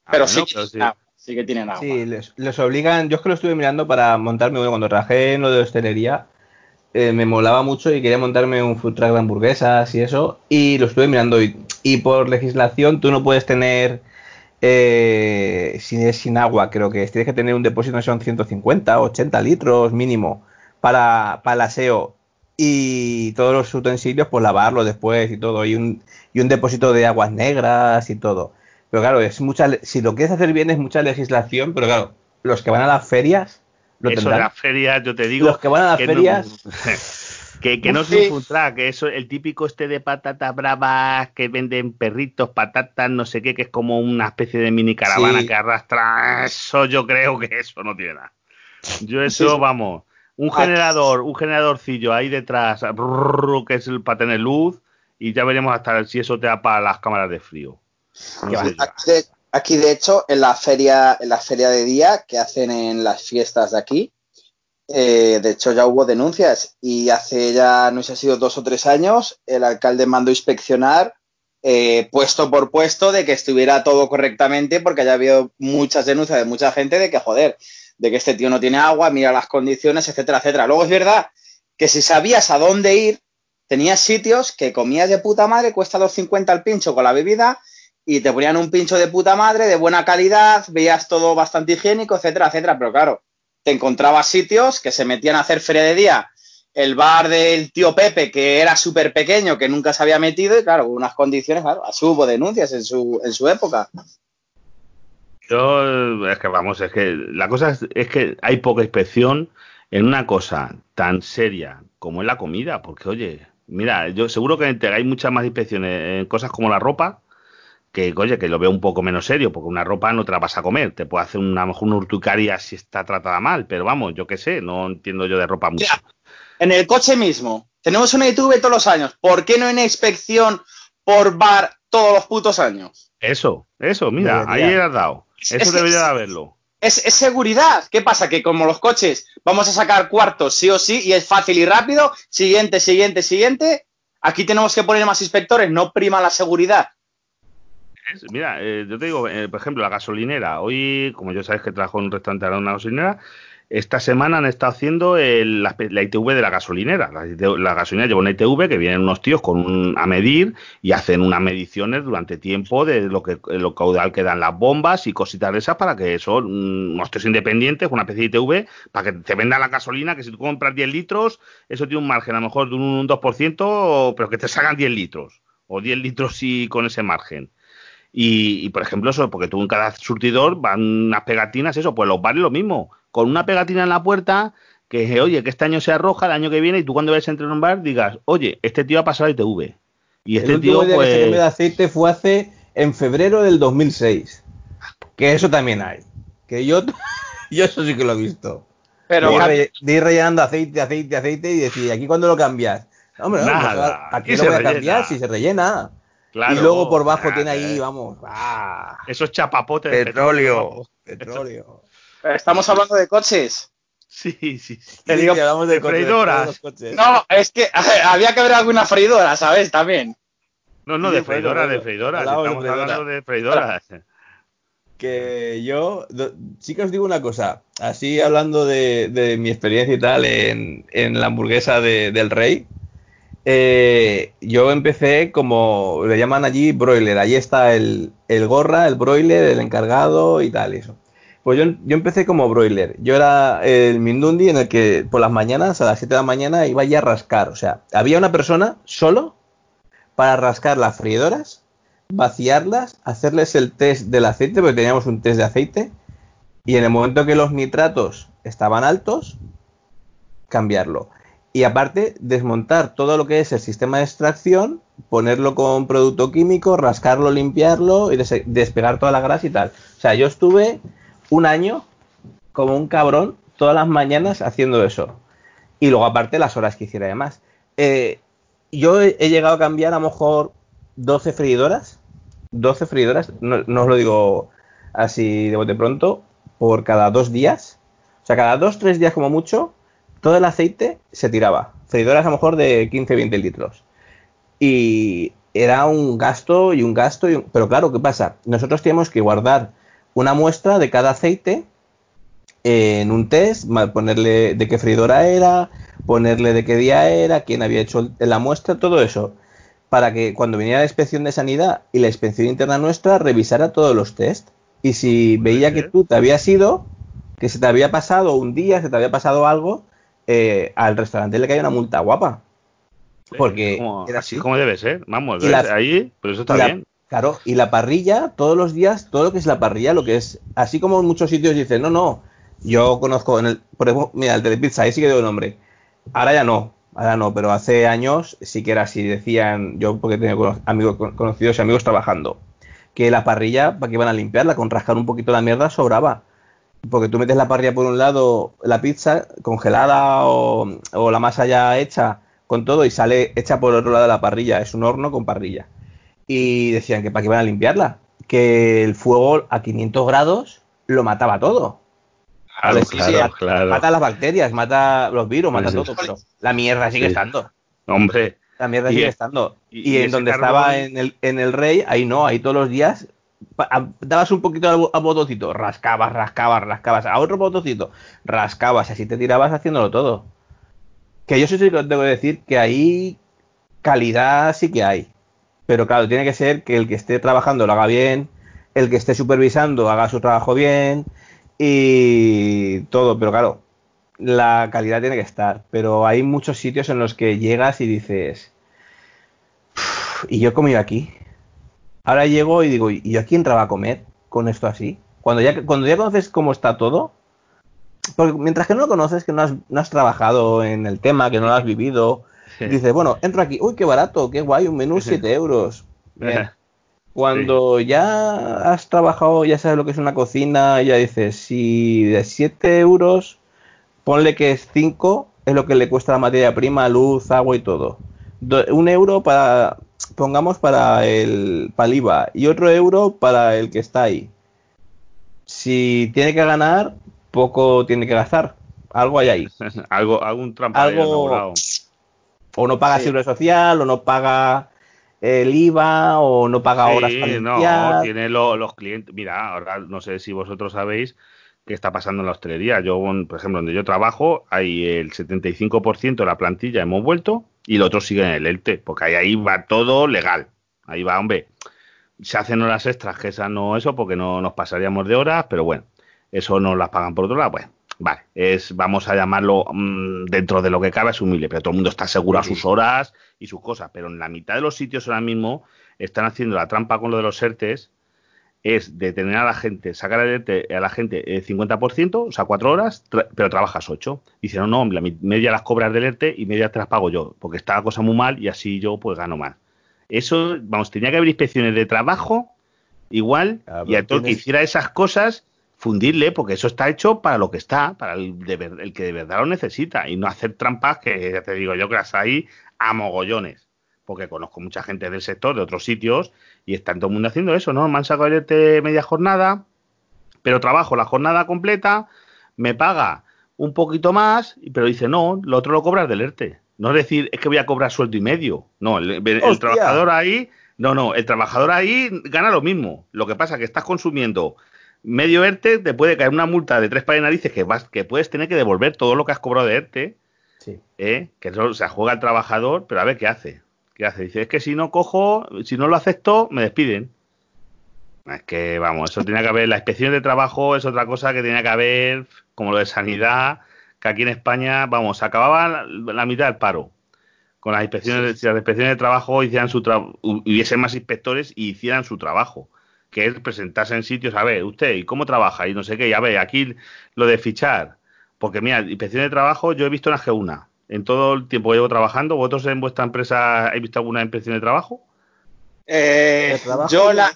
Ah, pero, bueno, sí, pero sí. agua, sí que tienen agua. Sí, les, obligan. Yo es que lo estuve mirando para montarme, bueno, cuando trabajé en lo de hostelería, eh, me molaba mucho y quería montarme un food truck de hamburguesas y eso, y lo estuve mirando. Y, y por legislación, tú no puedes tener. Eh, si es sin agua, creo que es, tienes que tener un depósito, no son 150, 80 litros mínimo para, para el aseo y todos los utensilios, pues lavarlos después y todo, y un, y un depósito de aguas negras y todo. Pero claro, es mucha, si lo quieres hacer bien es mucha legislación, pero claro, los que van a las ferias lo Eso de tendrán. las ferias, yo te digo. Los que van a las que no- ferias, que, que no es Sí. un truck, que eso, el típico este de patatas bravas que venden perritos, patatas, no sé qué, que es como una especie de mini caravana Sí. que arrastra. Eso yo creo que eso no tiene nada. Yo eso, Sí, vamos, un Ah. generador, un generadorcillo ahí detrás, brrr, que es el para tener luz, y ya veremos hasta si eso te da para las cámaras de frío. No sé. Aquí de, aquí, de hecho, en la feria, en la feria de día que hacen en las fiestas de aquí, eh, de hecho ya hubo denuncias y hace ya, no sé si ha sido dos o tres años, el alcalde mandó inspeccionar eh, puesto por puesto de que estuviera todo correctamente porque ya habido muchas denuncias de mucha gente de que, joder, de que este tío no tiene agua, mira las condiciones, etcétera, etcétera. Luego es verdad que si sabías a dónde ir, tenías sitios que comías de puta madre, cuesta 2.50 el pincho con la bebida y te ponían un pincho de puta madre, de buena calidad, veías todo bastante higiénico, etcétera, etcétera. Pero claro, te encontrabas sitios que se metían a hacer feria de día. El bar del tío Pepe, que era súper pequeño, que nunca se había metido, y claro, unas condiciones, claro, así hubo denuncias en su, en su época. Yo, es que vamos, es que la cosa es, es que hay poca inspección en una cosa tan seria como es la comida, porque oye, Mira, yo seguro que hay muchas más inspecciones en cosas como la ropa, que oye, que lo veo un poco menos serio, porque una ropa no te la vas a comer, te puede hacer una mejor una urticaria si está tratada mal, pero vamos, yo qué sé, no entiendo yo de ropa mucho. en el coche mismo, tenemos una ITV todos los años, ¿por qué no hay una inspección por bar todos los putos años? Eso, eso, mira, ahí has dado. Eso debería de haberlo. Es, seguridad. ¿Qué pasa? Que como los coches vamos a sacar cuartos sí o sí y es fácil y rápido, siguiente, siguiente, siguiente, aquí tenemos que poner más inspectores, no prima la seguridad. Mira, eh, yo te digo, eh, por ejemplo, la gasolinera. Hoy, como yo sabes que trabajo en un restaurante de una gasolinera, esta semana han estado haciendo la, ITV de la gasolinera. La, gasolinera lleva una ITV que vienen unos tíos con a medir y hacen unas mediciones durante tiempo de lo que lo caudal que dan las bombas y cositas de esas para que son unos tíos independientes, una especie de ITV, para que te venda la gasolina, que si tú compras 10 litros, eso tiene un margen a lo mejor de un 2%, pero que te salgan 10 litros. O 10 litros y con ese margen. Y, y, por ejemplo, eso, porque tú en cada surtidor van unas pegatinas, eso, pues los bares lo mismo con una pegatina en la puerta que oye, que este año sea roja, el año que viene, y tú cuando ves entre un bar digas, oye, este tío ha pasado ITV. Y este el tío, pues. Que de aceite fue hace en febrero del 2006. Que eso también hay. Que yo, yo eso sí que lo he visto. Pero de, ir rellenando aceite, aceite, aceite y decir, ¿aquí cuándo lo cambias? Hombre, no, pues, aquí lo voy a cambiar si se rellena. Y luego por bajo tiene ahí, vamos. ¡ah! Esos chapapotes petróleo. Petróleo. Estamos hablando de coches. Sí, sí, sí. Te digo, hablamos de, freidoras. no, es que había que ver alguna freidora, ¿sabes? También. No, no, de freidora, de freidora. Estamos hablando de freidoras. Que yo sí que os digo una cosa, así hablando de, mi experiencia y tal en, la hamburguesa del rey, eh, yo empecé como le llaman allí broiler, allí está el, el gorra, el broiler, el encargado y tal, eso. Pues yo, empecé como broiler. Yo era el Mindundi en el que por las mañanas, a las 7 de la mañana, iba ya a rascar. O sea, había una persona solo para rascar las freidoras, vaciarlas, hacerles el test del aceite, porque teníamos un test de aceite, y en el momento que los nitratos estaban altos, cambiarlo. Y aparte, desmontar todo lo que es el sistema de extracción, ponerlo con producto químico, rascarlo, limpiarlo y despegar toda la grasa y tal. O sea, yo estuve un año como un cabrón todas las mañanas haciendo eso. Y luego aparte las horas que hiciera además. Eh, yo he, llegado a cambiar a lo mejor 12 freidoras. 12 freidoras, no, os lo digo así de bote pronto, por cada dos días. O sea, cada dos, tres días como mucho, todo el aceite se tiraba. Freidoras a lo mejor de 15, 20 litros. Y era un gasto y un gasto. Y Pero claro, ¿qué pasa? Nosotros tenemos que guardar una muestra de cada aceite en un test, ponerle de qué freidora era, ponerle de qué día era, quién había hecho la muestra, todo eso, para que cuando viniera la inspección de sanidad y la inspección interna nuestra revisara todos los test. Y si veía que tú te habías ido, que se te había pasado un día, se te había pasado algo, eh, al restaurante le caía una multa guapa. Porque era así como debe ser, vamos, ahí, pero eso está bien. Claro, y la parrilla, todos los días, todo lo que es la parrilla, lo que es, así como en muchos sitios dicen, no, no, yo conozco, en el, por ejemplo, mira, el Telepizza, ahí sí que doy el nombre. Ahora ya no, ahora no, pero hace años sí que era así, decían, yo porque tenía amigos conocidos y amigos trabajando, que la parrilla, para que iban a limpiarla, con rascar un poquito la mierda, sobraba. Porque tú metes la parrilla por un lado, la pizza congelada o, o la masa ya hecha con todo y sale hecha por el otro lado de la parrilla. Es un horno con parrilla y decían que para qué iban a limpiarla, que el fuego a 500 grados lo mataba todo. Mata las bacterias, mata los virus, mata todo, pero la mierda sigue estando. Hombre. La mierda sigue estando. Y, en donde estaba en el, en el rey, ahí no, ahí todos los días dabas un poquito a botoncito, rascabas, rascabas, rascabas, a otro botoncito, rascabas, así te tirabas haciéndolo todo. Que yo sí que tengo que decir que ahí calidad sí que hay. Pero claro, tiene que ser que el que esté trabajando lo haga bien, el que esté supervisando haga su trabajo bien y todo. Pero claro, la calidad tiene que estar. Pero hay muchos sitios en los que llegas y dices, ¿y yo comí aquí? Ahora llego y digo, ¿y yo aquí entraba a comer con esto así? Cuando ya, cuando ya conoces cómo está todo, porque mientras que no lo conoces, que no has, no has trabajado en el tema, que no lo has vivido, Dices, bueno, entro aquí, uy, qué barato, qué guay, un menú 7 euros. Cuando ya has trabajado, ya sabes lo que es una cocina, ya dices, si de 7 euros, ponle que es 5, es lo que le cuesta la materia prima, luz, agua y todo. un euro para, pongamos para el, para IVA y otro euro para el que está ahí. Si tiene que ganar, poco tiene que gastar. Algo hay ahí. algo, algún trampa algo, O no paga seguridad social, o no paga el IVA, o no paga horas para No, tiene los clientes. Mira, ahora no sé si vosotros sabéis qué está pasando en la hostelería. Yo, por ejemplo, donde yo trabajo, hay el 75% de la plantilla hemos vuelto y el otro sigue en el ELTE, porque ahí, ahí va todo legal. Ahí va, hombre. Se hacen horas extras, que esa no eso, porque no nos pasaríamos de horas, pero bueno, eso no las pagan por otro lado. Bueno, vale, es, vamos a llamarlo mm, dentro de lo que cabe, asumible, pero todo el mundo está seguro a sus horas y sus cosas, pero en la mitad de los sitios ahora mismo están haciendo la trampa con lo de los ERTES, es detener a la gente, sacar a la gente el 50%, o sea, cuatro horas, pero trabajas ocho. Dicen, no, no, la media las cobras del ERTE y media te las pago yo, porque está la cosa muy mal y así yo pues gano más. Eso, vamos, tenía que haber inspecciones de trabajo igual y a todo que hiciera esas cosas fundirle, porque eso está hecho para lo que está, para el, el, que de verdad lo necesita, y no hacer trampas que ya te digo yo que las hay a mogollones, porque conozco mucha gente del sector, de otros sitios, y están todo el mundo haciendo eso, ¿no? Me han sacado el media jornada, pero trabajo la jornada completa, me paga un poquito más, pero dice, no, lo otro lo cobras del ERTE. No es decir, es que voy a cobrar sueldo y medio. No, el, el trabajador ahí, no, no, el trabajador ahí gana lo mismo. Lo que pasa es que estás consumiendo medio ERTE, te puede caer una multa de tres pares de narices que, vas, que puedes tener que devolver todo lo que has cobrado de ERTE. Sí. ¿eh? Que eso se juega el trabajador, pero a ver qué hace. ¿Qué hace? Dice, es que si no cojo, si no lo acepto, me despiden. Es que, vamos, eso tiene que haber, la inspección de trabajo es otra cosa que tiene que haber, como lo de sanidad, que aquí en España, vamos, acababa la, mitad del paro. Con las inspecciones, si las inspecciones de trabajo hicieran su hubiesen más inspectores y hicieran su trabajo que es presentarse en sitios, a ver, usted, ¿y cómo trabaja? Y no sé qué, y a ver, aquí lo de fichar, porque mira, inspección de trabajo yo he visto en la G1, en todo el tiempo que llevo trabajando, ¿vosotros en vuestra empresa habéis visto alguna inspección de trabajo? Eh, yo la,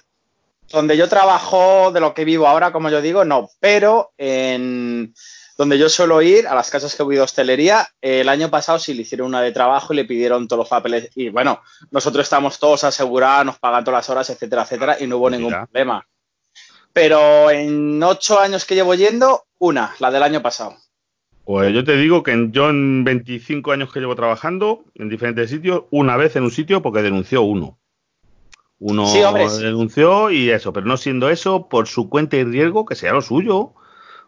donde yo trabajo, de lo que vivo ahora, como yo digo, no, pero en donde yo suelo ir, a las casas que he ido de hostelería, el año pasado sí le hicieron una de trabajo y le pidieron todos los papeles. Y bueno, nosotros estamos todos asegurados, nos pagan todas las horas, etcétera, etcétera, y no hubo ningún problema. Pero en ocho años que llevo yendo, una, la del año pasado. Pues yo te digo que yo en 25 años que llevo trabajando en diferentes sitios, una vez en un sitio porque denunció uno. Uno denunció y eso, pero no siendo eso, por su cuenta y riesgo, que sea lo suyo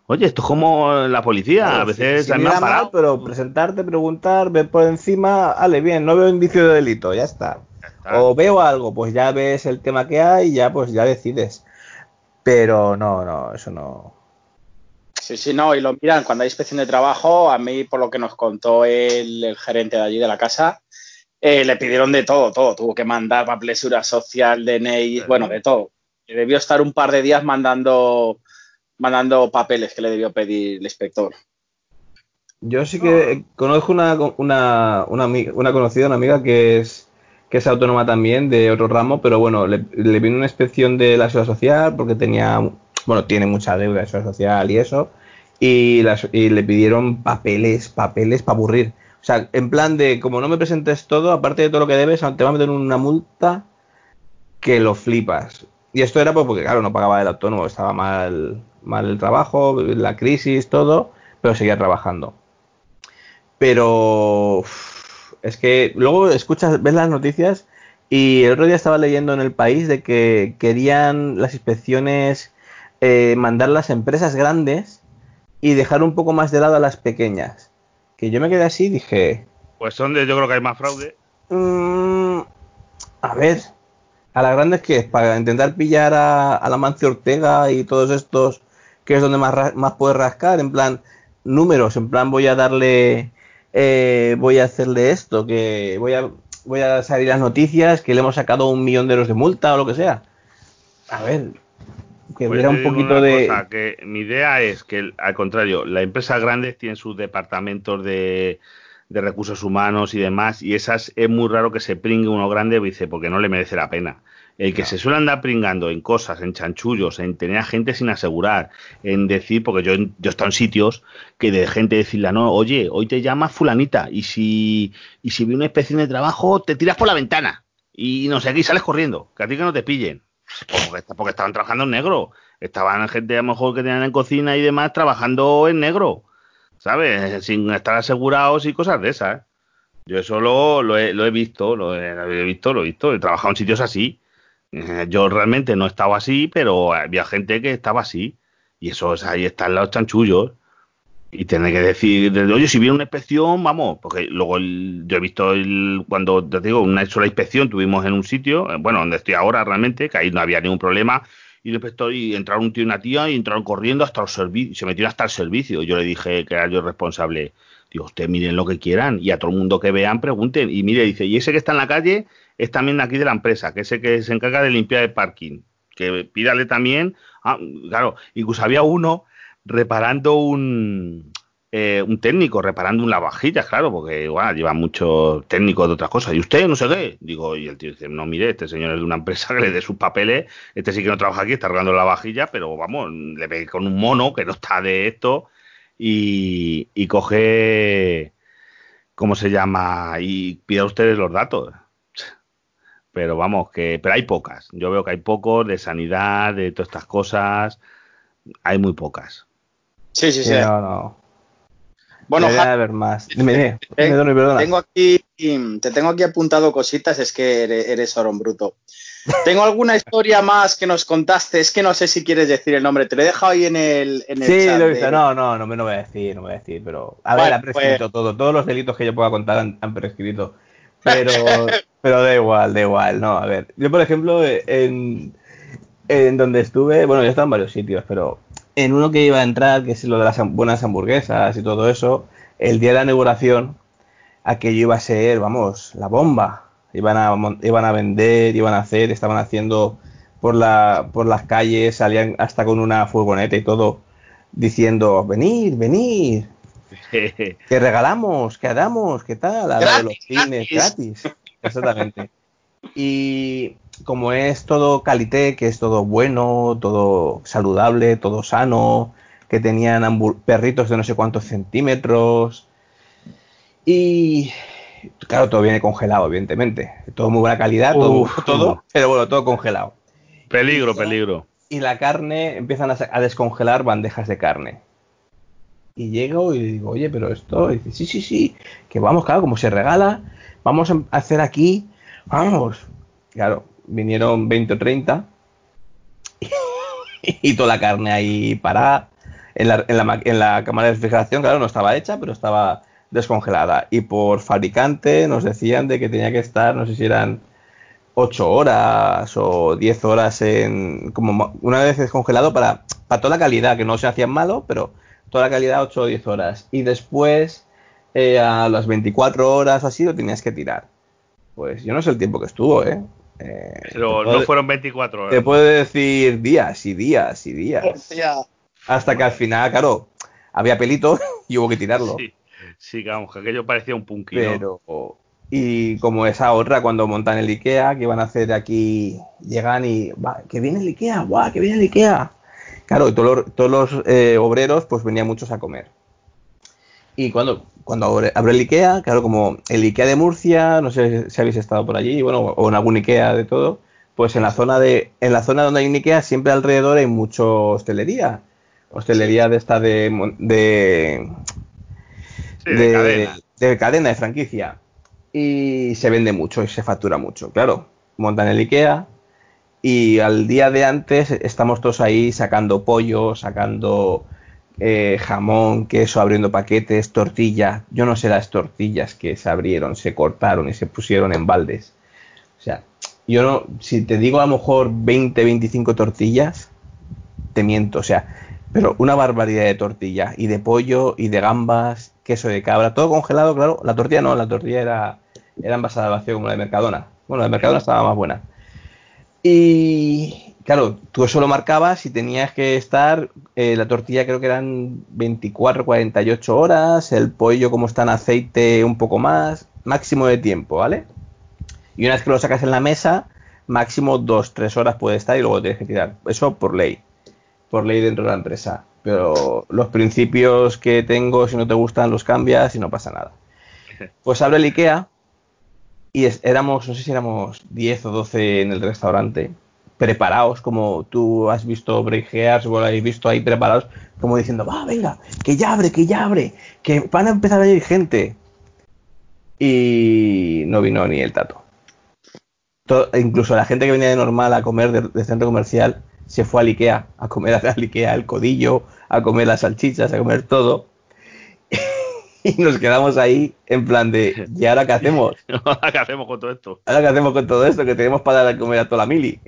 Oye, esto es como la policía, a veces si, mal, pero presentarte, preguntar, ver por encima, vale, bien, no veo indicio de delito, ya está. O veo algo, pues ya ves el tema que hay y ya pues ya decides. Pero no, no, eso no. Sí, sí, no, y lo miran, cuando hay inspección de trabajo, a mí, por lo que nos contó el, gerente de allí de la casa, eh, le pidieron de todo, todo. Tuvo que mandar papelesura social, DNI, bueno, de todo. Debió estar un par de días mandando mandando papeles que le debió pedir el inspector. Yo sí que conozco una, una, una, conocida, una amiga que es que es autónoma también de otro ramo, pero bueno, le, vino una inspección de la seguridad social porque tenía, bueno, tiene mucha deuda de social y eso, y, y le pidieron papeles, papeles para aburrir. O sea, en plan de, como no me presentes todo, aparte de todo lo que debes, te va a meter una multa que lo flipas. Y esto era pues porque, claro, no pagaba el autónomo, estaba mal, mal el trabajo, la crisis, todo, pero seguía trabajando. Pero es que luego escuchas, ves las noticias y el otro día estaba leyendo en el país de que querían las inspecciones eh, mandar las empresas grandes y dejar un poco más de lado a las pequeñas. Que yo me quedé así y dije... Pues donde yo creo que hay más fraude. Mm, a ver, a las grandes que es para intentar pillar a, a la Mancio Ortega y todos estos que es donde más, más puedes rascar, en plan números, en plan voy a darle, eh, voy a hacerle esto, que voy a, voy a salir las noticias, que le hemos sacado un millón de euros de multa o lo que sea. A ver, que pues hubiera un poquito de... que mi idea es que, al contrario, las empresas grandes tienen sus departamentos de, de recursos humanos y demás, y esas es muy raro que se pringue uno grande, dice, porque no le merece la pena. El que se suele andar pringando en cosas, en chanchullos, en tener a gente sin asegurar, en decir, porque yo, yo he estado en sitios que de gente decirle, no, oye, hoy te llamas fulanita, y si, y si vi una inspección de trabajo, te tiras por la ventana, y no sé y sales corriendo, que a ti que no te pillen. Porque, estaban trabajando en negro. Estaban gente a lo mejor que tenían en cocina y demás trabajando en negro. ¿sabes? Sin estar asegurados y cosas de esas. Yo eso lo, he, visto, lo he, visto, lo he visto, he trabajado en sitios así. Eh, yo realmente no estaba así, pero había gente que estaba así. Y eso, es ahí están los chanchullos. Y tener que decir, oye, si viene una inspección, vamos, porque luego yo he visto el, cuando te digo, una sola inspección tuvimos en un sitio, eh, bueno, donde estoy ahora realmente, que ahí no había ningún problema, y después y entraron un tío y una tía y entraron corriendo hasta el servicio, se metieron hasta el servicio. Yo le dije que era yo responsable. Digo, ustedes miren lo que quieran y a todo el mundo que vean pregunten. Y mire, dice, y ese que está en la calle es también aquí de la empresa, que ese que se encarga de limpiar el parking. Que pídale también, ah, claro, incluso había uno reparando un, eh, un técnico reparando un lavavajillas, claro, porque igual lleva muchos técnicos de otras cosas. ¿Y usted no sé qué? Digo, y el tío dice, no, mire, este señor es de una empresa que le dé sus papeles, este sí que no trabaja aquí, está arreglando la vajilla, pero vamos, le ve con un mono que no está de esto y, y coge, ¿cómo se llama? Y pida ustedes los datos. Pero vamos, que pero hay pocas. Yo veo que hay pocos de sanidad, de todas estas cosas, hay muy pocas. Sí, sí, sí. no. Bueno, ver más. Dime, tengo aquí, te tengo aquí apuntado cositas, es que eres, eres bruto. Tengo alguna historia más que nos contaste, es que no sé si quieres decir el nombre, te lo he dejado ahí en el, en el sí, lo he visto, no, no, no me lo voy a decir, no voy a decir, pero a ver, ha prescrito pues- todo, todos los delitos que yo pueda contar han, prescrito, pero, pero da igual, da igual, no, a ver, yo por ejemplo, en, en donde estuve, bueno, yo he estado en varios sitios, pero en uno que iba a entrar, que es lo de las buenas hamburguesas y todo eso, el día de la inauguración, aquello iba a ser, vamos, la bomba. Iban a, iban a vender, iban a hacer, estaban haciendo por, la, por las calles, salían hasta con una furgoneta y todo, diciendo, venid, venid, que regalamos, que damos, ¿qué tal? A de los cines, gratis. Exactamente. Y como es todo calité, que es todo bueno, todo saludable, todo sano, que tenían perritos de no sé cuántos centímetros. Y claro, todo viene congelado, evidentemente. Todo muy buena calidad, todo, todo, pero bueno, todo congelado. Peligro, peligro. Y la carne, empiezan a, descongelar bandejas de carne. Y llego y digo, oye, pero esto, y dice, sí, sí, sí, que vamos, claro, como se regala, vamos a hacer aquí, vamos. Claro, vinieron 20 o 30 y toda la carne ahí parada. En la, en, la, en la cámara de refrigeración, claro, no estaba hecha, pero estaba descongelada. Y por fabricante nos decían de que tenía que estar, no sé si eran 8 horas o 10 horas en. como una vez descongelado para, para toda la calidad, que no se hacían malo, pero toda la calidad 8 o 10 horas. Y después, eh, a las 24 horas así, lo tenías que tirar. Pues yo no sé el tiempo que estuvo, ¿eh? Eh, Pero no fueron 24 horas. Te puedo decir días y días y días. Hasta que al final, claro, había pelito y hubo que tirarlo. Sí, sí vamos, que aquello parecía un punky. Pero, y como esa otra, cuando montan el Ikea, que van a hacer aquí, llegan y, va, que viene el Ikea, guau, que viene el Ikea. Claro, y todos los, todos los eh, obreros, pues venían muchos a comer. Y cuando, cuando abre, el IKEA, claro, como el IKEA de Murcia, no sé si habéis estado por allí, bueno, o en algún IKEA de todo, pues en la zona de, en la zona donde hay un IKEA siempre alrededor hay mucho hostelería. Hostelería de esta de, de, de, cadena. de cadena, de franquicia. Y se vende mucho y se factura mucho. Claro, montan el IKEA y al día de antes estamos todos ahí sacando pollo, sacando eh, jamón, queso, abriendo paquetes, tortilla. Yo no sé las tortillas que se abrieron, se cortaron y se pusieron en baldes. O sea, yo no, si te digo a lo mejor 20, 25 tortillas, te miento. O sea, pero una barbaridad de tortilla y de pollo y de gambas, queso de cabra, todo congelado, claro. La tortilla no, la tortilla era, era envasada vacío como la de Mercadona. Bueno, la de Mercadona estaba más buena. Y claro, tú eso lo marcabas y tenías que estar, eh, la tortilla creo que eran 24, 48 horas, el pollo como está en aceite un poco más, máximo de tiempo, ¿vale? Y una vez que lo sacas en la mesa, máximo 2, 3 horas puede estar y luego tienes que tirar. Eso por ley, por ley dentro de la empresa. Pero los principios que tengo, si no te gustan, los cambias y no pasa nada. Pues abre el IKEA y éramos, no sé si éramos 10 o 12 en el restaurante, preparados, como tú has visto breakhears o lo habéis visto ahí preparados, como diciendo, va, venga, que ya abre, que ya abre, que van a empezar a ir gente. Y no vino ni el tato. incluso la gente que venía de normal a comer de, centro comercial se fue al Ikea a comer al Ikea el codillo, a comer las salchichas, a comer todo. y nos quedamos ahí en plan de, ¿y ahora qué hacemos? ¿Ahora qué hacemos con todo esto? ¿Ahora qué hacemos con todo esto? Que tenemos para dar a comer a toda la mili.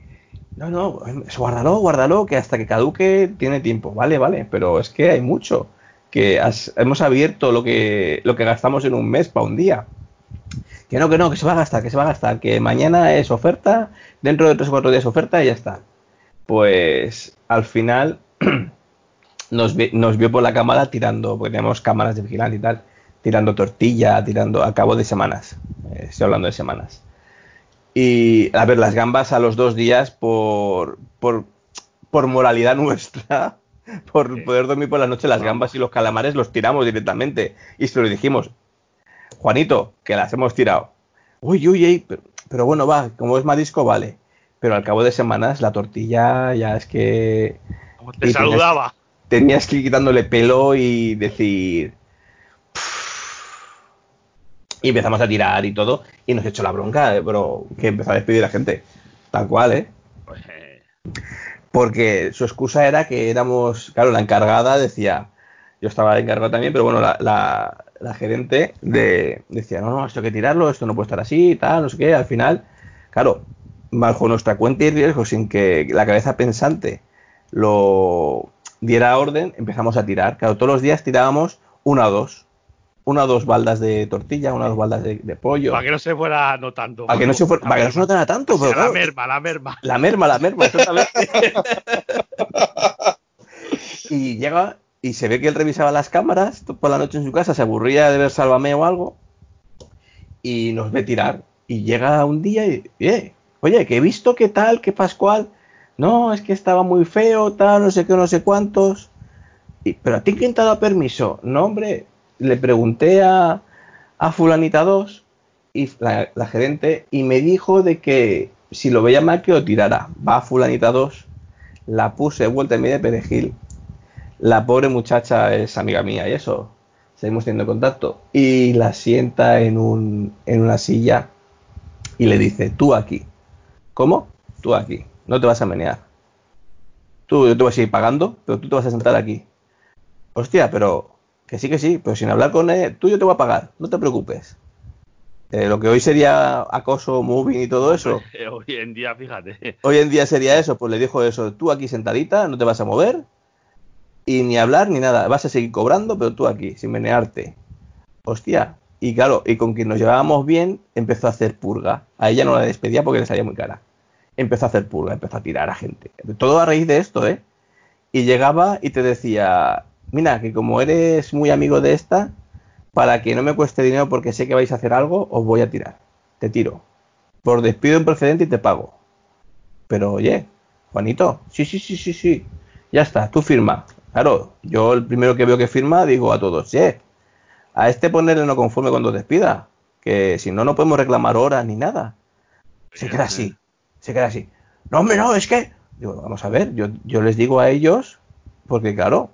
No, no, guárdalo, guárdalo, que hasta que caduque tiene tiempo. Vale, vale, pero es que hay mucho. Que hemos abierto lo que, lo que gastamos en un mes para un día. Que no, que no, que se va a gastar, que se va a gastar. Que mañana es oferta, dentro de tres o cuatro días oferta y ya está. Pues al final nos, nos vio por la cámara tirando, porque tenemos cámaras de vigilancia y tal, tirando tortilla, tirando a cabo de semanas. Eh, estoy hablando de semanas. Y a ver, las gambas a los dos días por, por, moralidad nuestra, por poder dormir por la noche, las gambas y los calamares los tiramos directamente. Y se lo dijimos, Juanito, que las hemos tirado. Uy, uy, uy, pero, bueno, va, como es marisco, vale. Pero al cabo de semanas la tortilla ya es que... te saludaba. tenías que ir quitándole pelo y decir, y empezamos a tirar y todo, y nos echó la bronca, eh, pero que empezó a despedir a la gente. Tal cual, ¿eh? Pues, eh. Porque su excusa era que éramos, claro, la encargada decía, yo estaba encargado también, pero bueno, la, la, gerente de, decía, no, no, esto hay que tirarlo, esto no puede estar así, tal, no sé qué. Al final, claro, bajo nuestra cuenta y riesgo, sin que la cabeza pensante lo diera orden, empezamos a tirar. Claro, todos los días tirábamos una o dos una o dos baldas de tortilla, una o dos baldas de, pollo. Para que no se fuera notando. Para que no se, fuera, para que no se notara tanto. Pero la merma, la merma. La merma, la merma, exactamente. y llega y se ve que él revisaba las cámaras por la noche en su casa, se aburría de ver Sálvame o algo y nos ve tirar. Y llega un día y, eh, oye, que he visto que tal, que Pascual, no, es que estaba muy feo, tal, no sé qué, no sé cuántos. Y, pero a ti quién te ha dado permiso? No, hombre, le pregunté a, a fulanita 2 y la, gerente y me dijo de que si lo veía mal que lo tirara. Va a fulanita 2, la puse vuelta en medio de perejil. La pobre muchacha es amiga mía y eso. Seguimos teniendo contacto. Y la sienta en, un, en una silla y le dice, tú aquí. ¿Cómo? Tú aquí. No te vas a menear. Tú, yo te voy a seguir pagando, pero tú te vas a sentar aquí. Hostia, pero que sí, que sí, pero sin hablar con él, tú yo te voy a pagar, no te preocupes. Eh, lo que hoy sería acoso, moving y todo eso. Hoy en día, fíjate. Hoy en día sería eso, pues le dijo eso, tú aquí sentadita, no te vas a mover y ni hablar ni nada, vas a seguir cobrando, pero tú aquí, sin menearte. Hostia. Y claro, y con quien nos llevábamos bien, empezó a hacer purga. A ella no la despedía porque le salía muy cara. Empezó a hacer purga, empezó a tirar a gente. Todo a raíz de esto, ¿eh? Y llegaba y te decía, mira, que como eres muy amigo de esta, para que no me cueste dinero porque sé que vais a hacer algo, os voy a tirar. Te tiro. Por despido en precedente y te pago. Pero oye, Juanito, sí, sí, sí, sí, sí. Ya está, tú firma. Claro, yo el primero que veo que firma digo a todos, sí, a este ponerle no conforme cuando despida, que si no, no podemos reclamar horas ni nada. Se queda así, se queda así. No, hombre, no, es que, digo, vamos a ver, yo, yo les digo a ellos, porque claro,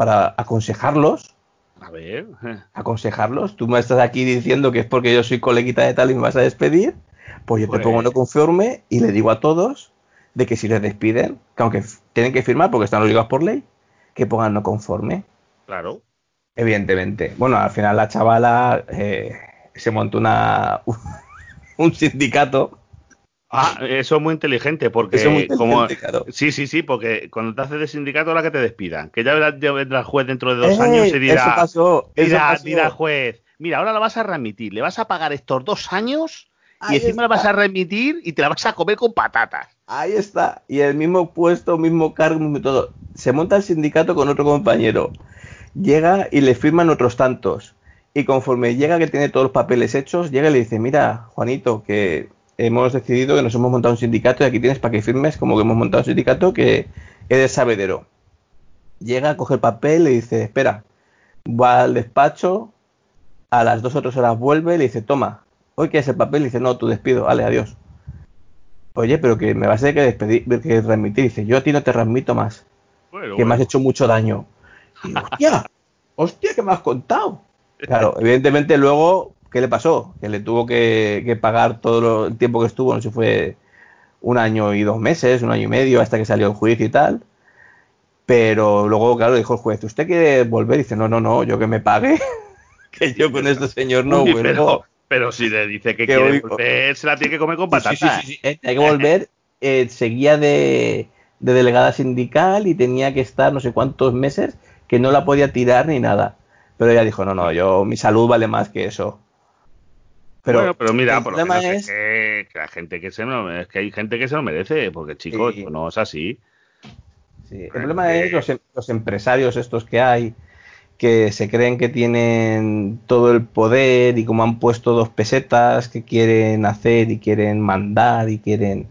para aconsejarlos. A ver. Aconsejarlos. Tú me estás aquí diciendo que es porque yo soy coleguita de tal y me vas a despedir. Pues yo te pongo no pues conforme y le digo a todos de que si les despiden, que aunque tienen que firmar porque están obligados por ley, que pongan no conforme. Claro. Evidentemente. Bueno, al final la chavala eh, se montó una, un sindicato Ah, eso es muy inteligente, porque como sí, sí, sí, porque cuando te haces de sindicato la que te despidan, que ya vendrá el juez dentro de dos eh, años y dirá, eso pasó, dirá, juez, mira, ahora la vas a remitir, le vas a pagar estos dos años y encima la vas a remitir y te la vas a comer con patatas. Ahí está. Y el mismo puesto, mismo cargo, mismo todo. Se monta el sindicato con otro compañero. Llega y le firman otros tantos. Y conforme llega que tiene todos los papeles hechos, llega y le dice, mira, Juanito, que hemos decidido que nos hemos montado un sindicato y aquí tienes para que firmes como que hemos montado un sindicato que eres sabedero. Llega, coge el papel, le dice, espera, va al despacho, a las dos o tres horas vuelve, le dice, toma, hoy quieres el papel, le dice, no, tu despido, vale, adiós. Oye, pero que me vas a tener que despedir, que transmitir. Dice, yo a ti no te transmito más. que me has hecho mucho daño. Y, hostia, hostia, ¿qué me has contado? Claro, evidentemente luego, ¿qué le pasó? Que le tuvo que, pagar todo el tiempo que estuvo, no sé si fue un año y dos meses, un año y medio, hasta que salió el juicio y tal. Pero luego, claro, dijo el juez, ¿usted quiere volver? dice, no, no, no, yo que me pague, que yo con este señor no vuelvo. Pero, si le dice que, quiere volver, se la tiene que comer con patatas. Sí, sí, sí, hay que volver. Eh, seguía de, de delegada sindical y tenía que estar no sé cuántos meses que no la podía tirar ni nada. Pero ella dijo, no, no, yo, mi salud vale más que eso. Pero, bueno, pero mira, por lo menos es que, la gente que se es que hay gente que se lo merece, porque chicos, no es así. Sí. El problema es los, em, los, empresarios estos que hay, que se creen que tienen todo el poder y como han puesto dos pesetas que quieren hacer y quieren mandar y quieren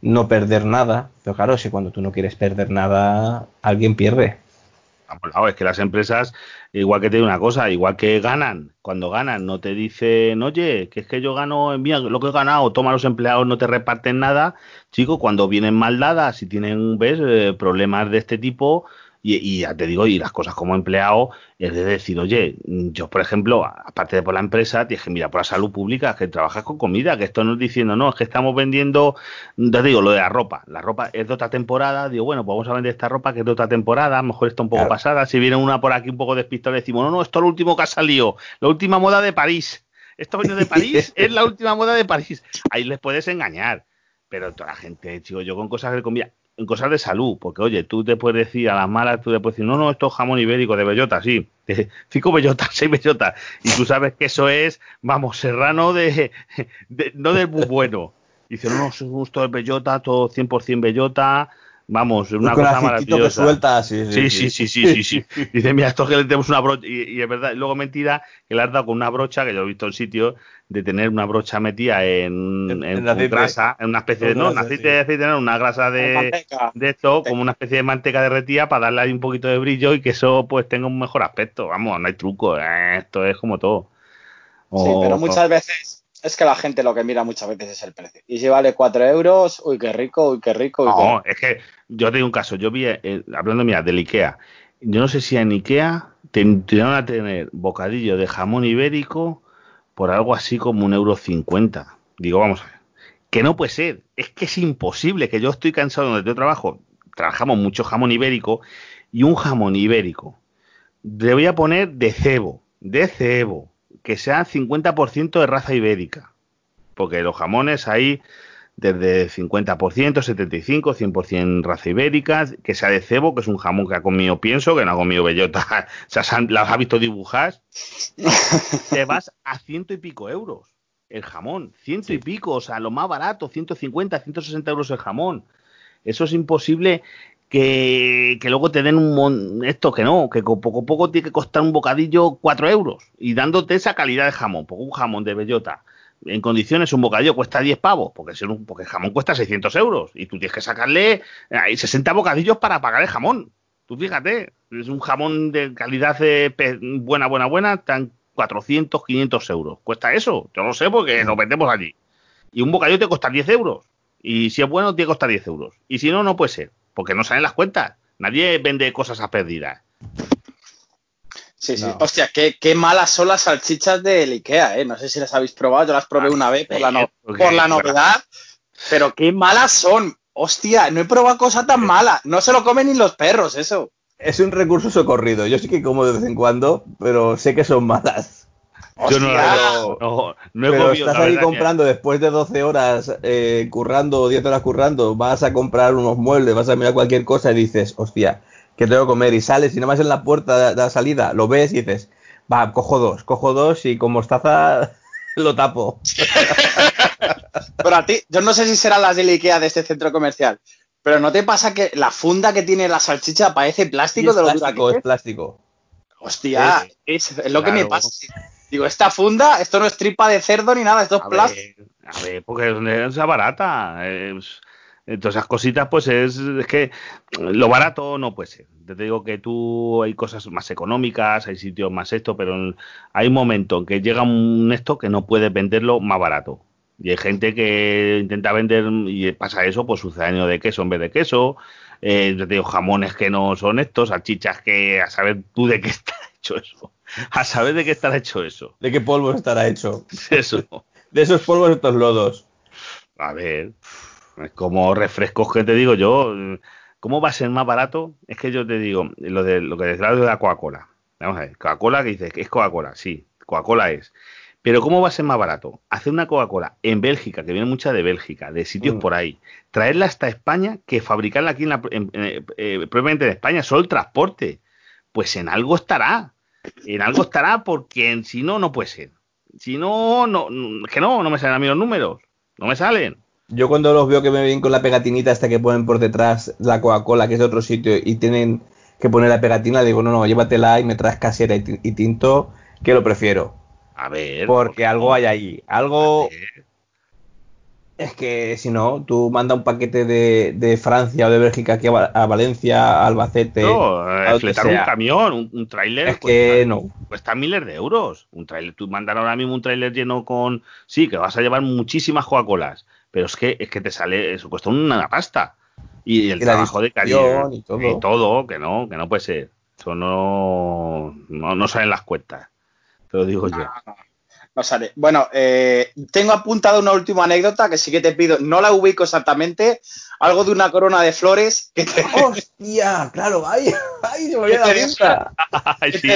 no perder nada. Pero claro, si cuando tú no quieres perder nada, alguien pierde. Es que las empresas, igual que te digo una cosa, igual que ganan, cuando ganan no te dicen, oye, que es que yo gano, mira, lo que he ganado, toma los empleados, no te reparten nada. Chico, cuando vienen mal dadas y tienen, ves, eh, problemas de este tipo, y, ya te digo, y las cosas como empleado, es de decir, oye, yo, por ejemplo, aparte de por la empresa, tienes que mirar por la salud pública, que trabajas con comida, que esto no es diciendo, no, es que estamos vendiendo, te digo, lo de la ropa. La ropa es de otra temporada, digo, bueno, pues vamos a vender esta ropa que es de otra temporada, a lo mejor está un poco pasada. Si viene una por aquí un poco despistado, decimos, no, no, esto es lo último que ha salido, la última moda de París. Esto viene de París, es la última moda de París. Ahí les puedes engañar. Pero toda la gente, chico, yo con cosas de comida, en cosas de salud, porque oye, tú te puedes decir a las malas, tú te puedes decir, no, no, esto es jamón ibérico de bellota, sí, de cinco bellotas, seis bellotas, y tú sabes que eso es, vamos, serrano de, no del muy bueno. dice, no, no, es gusto de bellota, todo 100% bellota, Vamos, una cosa maravillosa. sí, sí, sí, sí, sí, sí, Dice, mira, esto que le tenemos una brocha, y, es verdad, luego mentira que le has dado con una brocha, que yo he visto en sitio, de tener una brocha metida en, en, grasa, en una especie de, no, un aceite de aceite, una grasa de, de esto, como una especie de manteca derretida para darle ahí un poquito de brillo y que eso pues tenga un mejor aspecto. Vamos, no hay truco, eh, esto es como todo. sí, pero muchas veces es que la gente lo que mira muchas veces es el precio. Y si vale 4 euros, uy, qué rico, uy, qué rico. no, es que yo tengo un caso. Yo vi, eh, hablando mira, del Ikea. Yo no sé si en Ikea tendrían a tener bocadillo de jamón ibérico por algo así como un euro cincuenta. Digo, vamos a ver. Que no puede ser. Es que es imposible. Que yo estoy cansado donde yo trabajo. Trabajamos mucho jamón ibérico. Y un jamón ibérico. Le voy a poner de cebo. De cebo que sea 50% de raza ibérica. Porque los jamones hay desde 50%, 75, 100% raza ibérica, que sea de cebo, que es un jamón que ha comido pienso, que no ha comido bellota, o sea, las ha visto dibujar, te vas a ciento y pico euros el jamón, ciento y pico, o sea, lo más barato, 150, 160 euros el jamón. Eso es imposible que, luego te den un esto que no, que poco a poco tiene que costar un bocadillo 4 euros y dándote esa calidad de jamón, porque un jamón de bellota en condiciones un bocadillo cuesta 10 pavos, porque, porque el jamón cuesta 600 euros y tú tienes que sacarle hay 60 bocadillos para pagar el jamón. Tú fíjate, es un jamón de calidad buena, buena, buena, tan 400, 500 euros. ¿Cuesta eso? Yo no sé porque nos vendemos allí. Y un bocadillo te cuesta 10 euros. Y si es bueno, tiene que costar 10 euros. Y si no, no puede ser porque no salen las cuentas. Nadie vende cosas a perdidas. Sí, sí. Hostia, qué, qué, malas son las salchichas del Ikea, ¿eh? No sé si las habéis probado, yo las probé una vez por la, por la novedad, pero qué malas son. Hostia, no he probado cosa tan mala. No se lo comen ni los perros, eso. Es un recurso socorrido. Yo sí que como de vez en cuando, pero sé que son malas. Yo no, no, no, he Pero estás ahí comprando después de 12 horas eh, currando, 10 horas currando, vas a comprar unos muebles, vas a mirar cualquier cosa y dices, hostia, que tengo que comer. Y sales y nada más en la puerta de la salida lo ves y dices, va, cojo dos, cojo dos y con mostaza lo tapo. pero a ti, yo no sé si serán las de Ikea de este centro comercial, pero ¿no te pasa que la funda que tiene la salchicha parece plástico es de lo plástico, es plástico. Hostia, es, lo que me pasa. Digo, esta funda, esto no es tripa de cerdo ni nada, esto es plástico. a ver, porque es barata. Es, todas esas cositas, pues es, es, que lo barato no puede ser. Te digo que tú hay cosas más económicas, hay sitios más esto, pero hay un momento en que llega un esto que no puedes venderlo más barato. Y hay gente que intenta vender y pasa eso, pues sucedáneo de queso en vez de queso. Eh, te digo, jamones que no son estos, salchichas que a saber tú de qué está hecho eso. A saber de qué estará hecho eso. ¿De qué polvo estará hecho? Eso. de esos polvos estos lodos. A ver, es como refrescos que te digo yo. ¿Cómo va a ser más barato? Es que yo te digo, lo de lo que decía de la Coca-Cola. Vamos a ver, Coca-Cola que dices es Coca-Cola, sí, Coca-Cola es. Pero ¿cómo va a ser más barato? Hacer una Coca-Cola en Bélgica, que viene mucha de Bélgica, de sitios mm. por ahí, traerla hasta España, que fabricarla aquí en la, eh, probablemente en España, solo el transporte. Pues en algo estará. En algo estará porque si no, no puede ser. Si no, no, que no, no me salen a mí los números. No me salen. Yo cuando los veo que me vienen con la pegatinita hasta que ponen por detrás la Coca-Cola, que es de otro sitio, y tienen que poner la pegatina, digo, no, no, llévatela y me traes casera y tinto, que lo prefiero. A ver. Porque algo hay ahí. Algo. Es que si no, tú manda un paquete de, Francia o de Bélgica aquí a, Valencia, a Albacete. No, eh, fletar un camión, un, un tráiler. Es que no. Cuesta miles de euros. Un tráiler, tú mandar ahora mismo un tráiler lleno con. Sí, que vas a llevar muchísimas Coca-Colas. Pero es que, es que te sale. Eso cuesta una pasta. Y el trabajo de cariño y todo. y todo. que no, que no puede ser. Eso no, no, no salen las cuentas lo digo yo. No, sale. Bueno, eh, tengo apuntado una última anécdota que sí que te pido, no la ubico exactamente, algo de una corona de flores que te... ¡Hostia! Claro, ay, ay, se me había dado Ay, sí,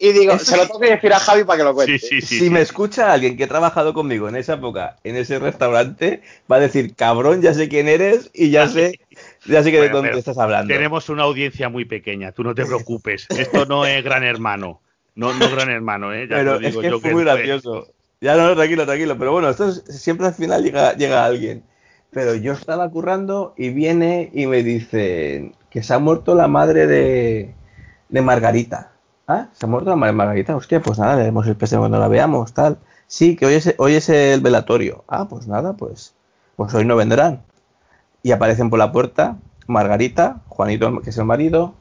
y digo, se lo tengo que decir a Javi para que lo cuente. si me escucha alguien que ha trabajado conmigo en esa época, en ese restaurante, va a decir, cabrón, ya sé quién eres y ya sé... Ya sé que de dónde estás hablando. Tenemos una audiencia muy pequeña, tú no te preocupes. Esto no es gran hermano. No, no gran hermano, ¿eh? Ya pero digo es que yo fue muy gracioso. Ya no, tranquilo, tranquilo. Pero bueno, esto siempre al final llega, llega alguien. Pero yo estaba currando y viene y me dice que se ha muerto la madre de, de Margarita. ¿Ah? ¿Se ha muerto la madre de Margarita? Hostia, pues nada, le demos el pese cuando la veamos, tal. Sí, que hoy es, hoy es el velatorio. Ah, pues nada, pues, pues hoy no vendrán. Y aparecen por la puerta Margarita, Juanito, que es el marido,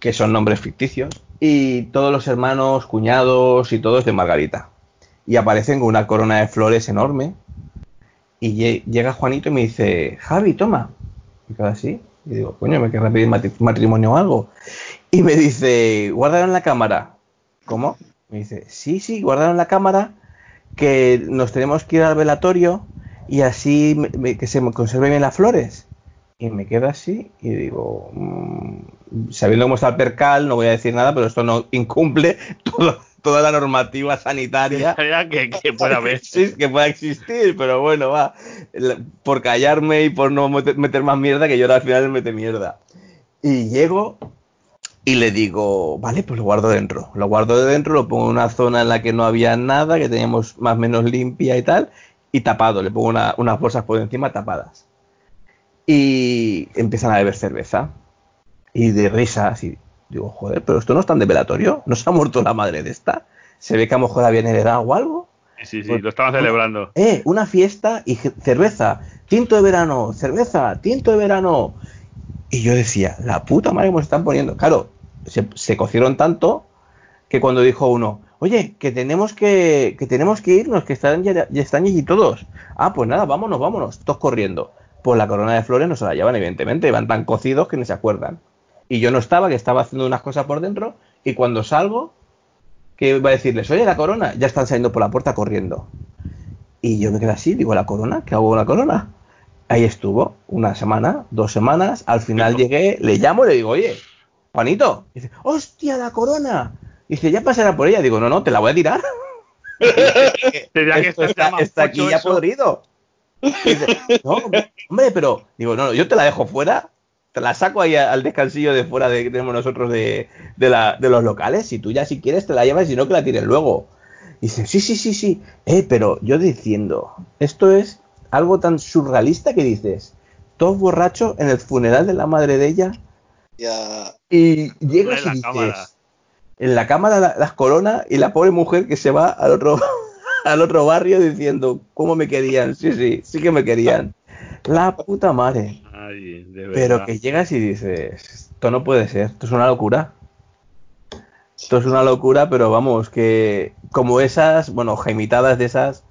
que son nombres ficticios, y todos los hermanos, cuñados y todos de Margarita. Y aparecen con una corona de flores enorme. Y llega Juanito y me dice, Javi, toma. Y así. Y digo, coño, me querrá pedir matrimonio o algo. Y me dice, guárdalo en la cámara. ¿Cómo? Me dice, sí, sí, guárdalo en la cámara, que nos tenemos que ir al velatorio y así que se conserven bien las flores. Y me quedo así y digo, mm, sabiendo cómo está el percal, no voy a decir nada, pero esto no incumple toda la normativa sanitaria que, que pueda haber. que pueda existir, pero bueno, va, por callarme y por no meter, más mierda, que yo al final mete mierda. Y llego y le digo, vale, pues lo guardo dentro. Lo guardo dentro, lo pongo en una zona en la que no había nada, que teníamos más o menos limpia y tal, y tapado. Le pongo unas bolsas por encima tapadas y empiezan a beber cerveza. Y de risas, y digo, joder, pero esto no es tan de velatorio, ¿no se ha muerto la madre de esta? ¿Se ve que a lo mejor habían heredado o algo? Sí, sí, pues, lo estaban celebrando. Eh, una fiesta y cerveza, tinto de verano, cerveza, tinto de verano. Y yo decía, la puta madre que nos están poniendo. Claro, se, cocieron tanto que cuando dijo uno, oye, que tenemos que, que tenemos que irnos, que están ya, ya están allí todos. Ah, pues nada, vámonos, vámonos, todos corriendo pues la corona de flores no se la llevan, evidentemente, van tan cocidos que ni se acuerdan. Y yo no estaba, que estaba haciendo unas cosas por dentro, y cuando salgo, que va a decirles, oye, la corona, ya están saliendo por la puerta corriendo. Y yo me quedé así, digo, ¿la corona? ¿Qué hago con la corona? Ahí estuvo, una semana, dos semanas, al final llegué, le llamo y le digo, oye, Juanito, dice, hostia, la corona. Dice, ya pasará por ella. Digo, no, no, te la voy a tirar. está, está aquí ya podrido no, hombre, pero digo, no, yo te la dejo fuera, te la saco ahí al descansillo de fuera de que tenemos nosotros de, de, la, de los locales. Si tú ya si quieres te la llevas y no que la tires luego. Y dicen, sí, sí, sí, sí. Eh, pero yo diciendo, esto es algo tan surrealista que dices, todos borrachos en el funeral de la madre de ella. Ya. Y llegas y dices, en la cámara las coronas y la pobre mujer que se va al otro, al otro barrio diciendo, ¿cómo me querían? Sí, sí, sí que me querían. La puta madre. Pero que llegas y dices, esto no puede ser, esto es una locura. Esto es una locura, pero vamos, que como esas, bueno, jaimitadas de esas.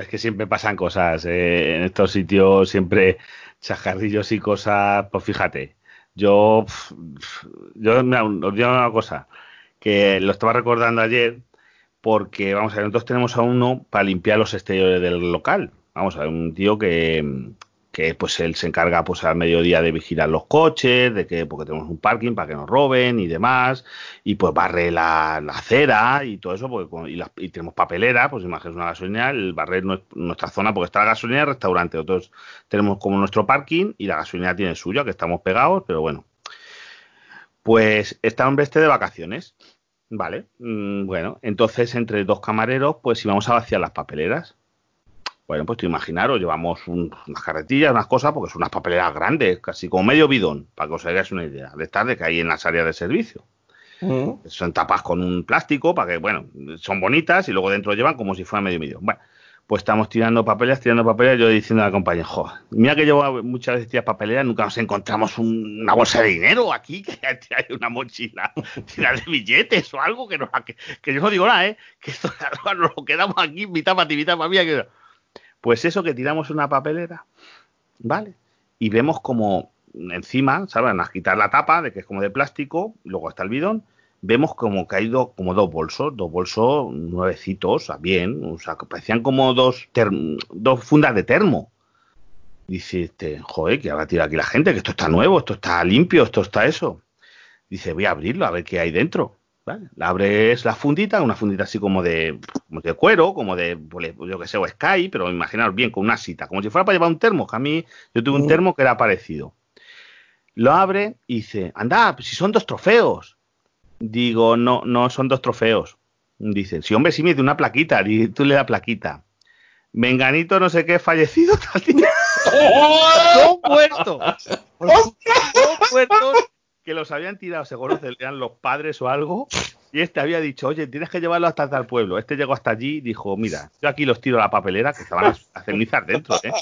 es que siempre pasan cosas eh, en estos sitios, siempre chajarrillos y cosas. Pues fíjate, yo, yo os digo una cosa, que lo estaba recordando ayer, porque vamos a ver, nosotros tenemos a uno para limpiar los exteriores del local. Vamos a ver, un tío que, que pues él se encarga pues al mediodía de vigilar los coches, de que porque tenemos un parking para que nos roben y demás, y pues barre la, acera y todo eso, porque, y, tenemos papelera, pues imagínate una gasolina, el barrer nuestra zona, porque está la gasolina y el restaurante, nosotros tenemos como nuestro parking y la gasolina tiene suyo, que estamos pegados, pero bueno. Pues está un este de vacaciones, ¿vale? Mm, bueno, entonces entre dos camareros, pues íbamos a vaciar las papeleras bueno, pues te imaginaros, llevamos unas carretillas, unas cosas, porque son unas papeleras grandes, casi como medio bidón, para que os hagáis una idea, de estas de que hay en las áreas de servicio. Son tapas con un plástico para que, bueno, son bonitas y luego dentro llevan como si fuera medio bidón. Bueno, pues estamos tirando papeles, tirando papeles, yo diciendo a la compañía, joder, mira que llevo muchas veces tiras papeleras, nunca nos encontramos una bolsa de dinero aquí, que hay una mochila, tirar de billetes o algo, que, no, que, yo no digo nada, ¿eh? que esto nos lo quedamos aquí, mitad para ti, mitad para mí, que pues eso que tiramos una papelera, ¿vale? Y vemos como encima, ¿saben? A quitar la tapa, de que es como de plástico, luego está el bidón, vemos como hay como dos bolsos, dos bolsos nuevecitos, bien, o sea, que parecían como dos, dos fundas de termo. Dice, este, joder, que ahora tira aquí la gente, que esto está nuevo, esto está limpio, esto está eso. Dice, voy a abrirlo a ver qué hay dentro. La abres la fundita, una fundita así como de, de cuero, como de, pues, yo que sé, o Sky, pero imaginaros bien, con una cita, como si fuera para llevar un termo, que a mí yo tuve un termo que era parecido. Lo abre y dice, anda, si son dos trofeos. Digo, no, no son dos trofeos. Dice, si hombre, sí me dice una plaquita, y tú le das plaquita. Menganito no sé qué fallecido Son muertos. Son muertos que los habían tirado, seguro eran los padres o algo, y este había dicho, oye, tienes que llevarlo hasta el pueblo. Este llegó hasta allí y dijo, mira, yo aquí los tiro a la papelera, que estaban las cenizas dentro, ¿eh?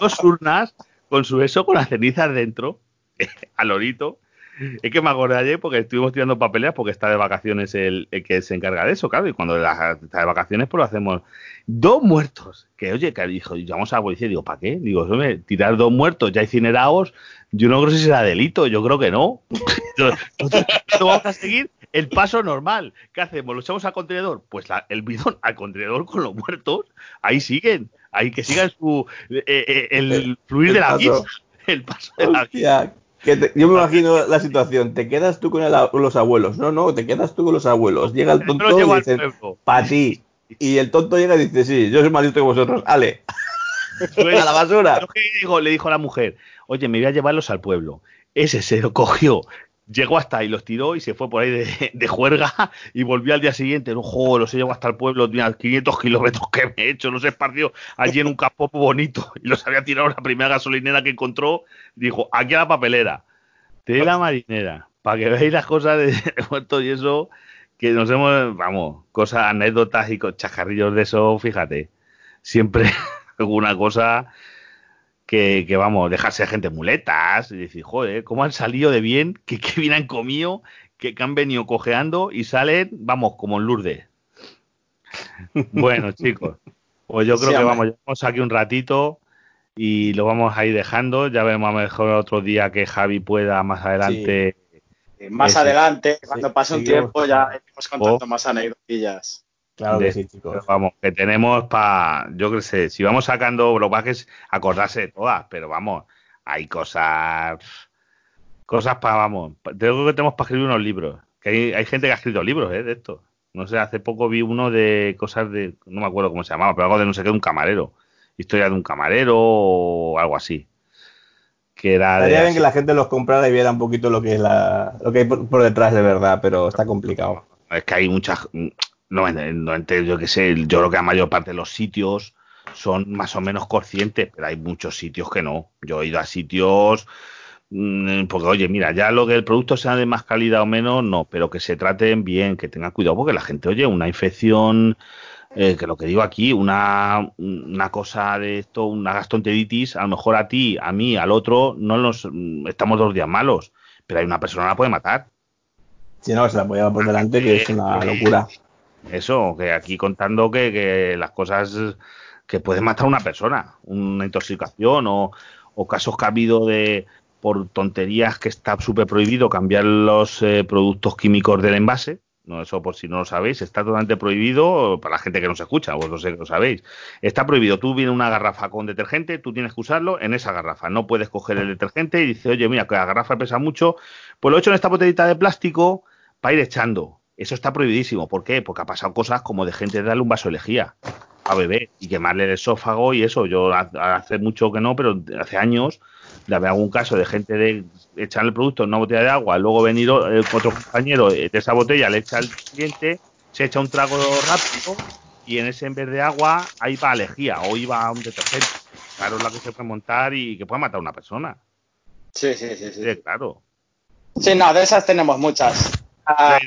Dos urnas con su eso, con las cenizas dentro, al orito. Es que me acordé ayer porque estuvimos tirando papeleras porque está de vacaciones el, que se encarga de eso, claro, y cuando está de vacaciones pues lo hacemos. Dos muertos. Que oye, que dijo, llamamos a la policía y digo, ¿para qué? Digo, tirar dos muertos ya incinerados yo no creo si será delito, yo creo que no. Nosotros vamos a seguir el paso normal. ¿Qué hacemos? ¿Lo echamos al contenedor? Pues el bidón al contenedor con los muertos, ahí siguen. Ahí que sigan su, eh, eh, el, fluir de la vida. El paso de la vida. Yo me imagino la situación, te quedas tú con, los abuelos, no, no, te quedas tú con los abuelos, llega el tonto y dice, para ti, y el tonto llega y dice, sí, yo soy más listo que vosotros, ale, a la basura. le dijo a la mujer, oye, me voy a llevarlos al pueblo. Ese se lo cogió, llegó hasta ahí, los tiró y se fue por ahí de, juerga y volvió al día siguiente. Joder, los he llevado hasta el pueblo, tenía 500 kilómetros que me he hecho, los he esparcido allí en un campo bonito y los había tirado la primera gasolinera que encontró. Dijo, aquí a la papelera, de la marinera, para que veáis las cosas de muertos y eso, que nos hemos, vamos, cosas, anécdotas y chajarrillos de eso, fíjate, siempre alguna cosa que, que, vamos, dejarse a gente muletas y decir, joder, cómo han salido de bien, que, que bien han comido, que, han venido cojeando y salen, vamos, como en Lourdes. bueno, chicos, pues yo creo que vamos, llevamos aquí un ratito y lo vamos a ir dejando. Ya vemos a mejor otro día que Javi pueda más adelante. Más adelante, cuando pase un tiempo, ya iremos contando más anécdotas. Claro que sí, chicos. Vamos, que tenemos para, yo qué sé, si vamos sacando blogajes, acordarse de todas, pero vamos, hay cosas, cosas para, vamos, creo que tenemos para escribir unos libros, que hay, gente que ha escrito libros, ¿eh? De esto. No sé, hace poco vi uno de cosas de, no me acuerdo cómo se llamaba, pero algo de no sé qué, un camarero, historia de un camarero o algo así. Que era Estaría bien que la gente los comprara y viera un poquito lo que es la, lo que hay por detrás de verdad, pero está complicado es que hay muchas. No, no, yo qué sé, yo creo que la mayor parte de los sitios son más o menos conscientes, pero hay muchos sitios que no. Yo he ido a sitios mm, porque oye, mira, ya lo que el producto sea de más calidad o menos, no, pero que se traten bien, que tengan cuidado, porque la gente, oye, una infección, eh, que lo que digo aquí, una, una cosa de esto, una gastroenteritis, a lo mejor a ti, a mí, al otro, no nos estamos dos días malos, pero hay una persona que la puede matar. Si no, se la puede llevar por delante, que es una locura. Eso, que aquí contando que, que las cosas que puede matar a una persona, una intoxicación o, casos que ha habido de por tonterías que está súper prohibido cambiar los eh, productos químicos del envase. No, eso por si no lo sabéis, está totalmente prohibido para la gente que no se escucha, vos no sé que lo sabéis. Está prohibido, tú vienes una garrafa con detergente, tú tienes que usarlo en esa garrafa. No puedes coger el detergente y dices, oye, mira, que la garrafa pesa mucho, pues lo he hecho en esta botellita de plástico para ir echando. Eso está prohibidísimo. ¿Por qué? Porque ha pasado cosas como de gente darle un vaso de lejía a beber y quemarle el esófago y eso. Yo hace mucho que no, pero hace años de haber algún caso de gente de echar el producto en una botella de agua, luego venir otro compañero de esa botella, le echa al cliente, se echa un trago rápido y en ese en vez de agua ahí va lejía o iba un detergente. Claro, es la que se puede montar y que puede matar a una persona. Sí, sí, sí, sí. claro. Sí, no, de esas tenemos muchas. Ah,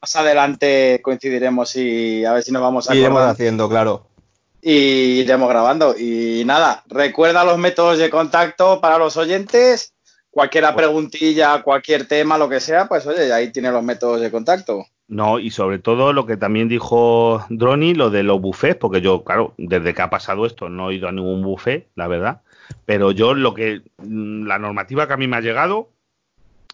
más adelante coincidiremos y a ver si nos vamos a. Iremos haciendo, claro. Y iremos grabando. Y nada, recuerda los métodos de contacto para los oyentes. Cualquier preguntilla, cualquier tema, lo que sea, pues oye, ahí tiene los métodos de contacto. No, y sobre todo lo que también dijo Droni, lo de los buffets, porque yo, claro, desde que ha pasado esto no he ido a ningún buffet, la verdad. Pero yo lo que, mm, la normativa que a mí me ha llegado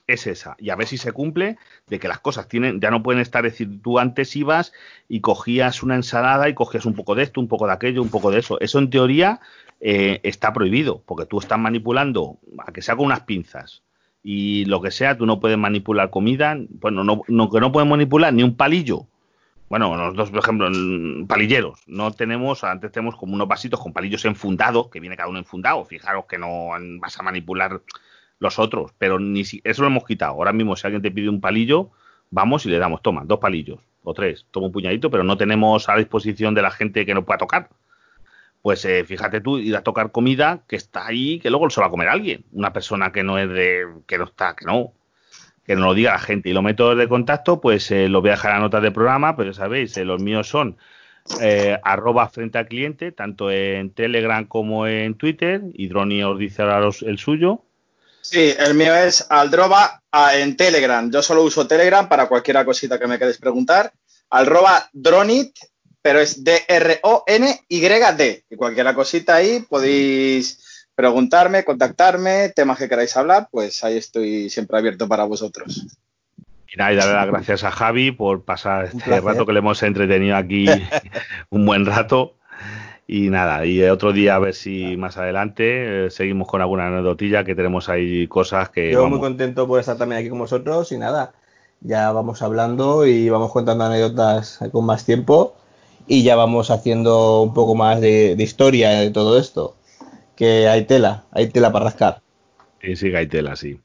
es esa. Y a ver si se cumple de que las cosas tienen, ya no pueden estar, es decir, tú antes ibas y cogías una ensalada y cogías un poco de esto, un poco de aquello, un poco de eso. Eso en teoría eh, está prohibido, porque tú estás manipulando, a que sea con unas pinzas y lo que sea, tú no puedes manipular comida, bueno, no, no que no puedes manipular ni un palillo. Bueno, nosotros, por ejemplo, palilleros, no tenemos, antes tenemos como unos vasitos con palillos enfundados, que viene cada uno enfundado. Fijaros que no vas a manipular los otros, pero ni si, eso lo hemos quitado. Ahora mismo, si alguien te pide un palillo, vamos y le damos, toma, dos palillos o tres, toma un puñadito, pero no tenemos a disposición de la gente que no pueda tocar. Pues eh, fíjate tú, ir a tocar comida que está ahí, que luego se va a comer alguien, una persona que no es de, que no está, que no, que no lo diga la gente. Y los métodos de contacto, pues eh, los voy a dejar a notas del programa, pero sabéis, eh, los míos son arroba frente al cliente, tanto en Telegram como en Twitter, y Droni os dice ahora el suyo. Sí, el mío es Aldroba en Telegram. Yo solo uso Telegram para cualquier cosita que me queréis preguntar. Alroba Dronit, pero es D-R-O-N-Y-D. Y cualquier cosita ahí podéis preguntarme, contactarme, temas que queráis hablar, pues ahí estoy siempre abierto para vosotros. Y nada, y darle las gracias a Javi por pasar este rato que le hemos entretenido aquí un buen rato. Y nada, y otro día a ver si más adelante eh, seguimos con alguna anecdotilla que tenemos ahí cosas que... Yo muy contento por estar también aquí con vosotros y nada, ya vamos hablando y vamos contando anécdotas con más tiempo y ya vamos haciendo un poco más de, historia de todo esto. Que hay tela, hay tela para rascar. Sí, sí, hay tela, sí.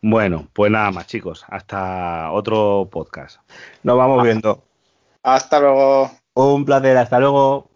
Bueno, pues nada más chicos, hasta otro podcast. Nos vamos viendo. Hasta luego. Un placer, hasta luego.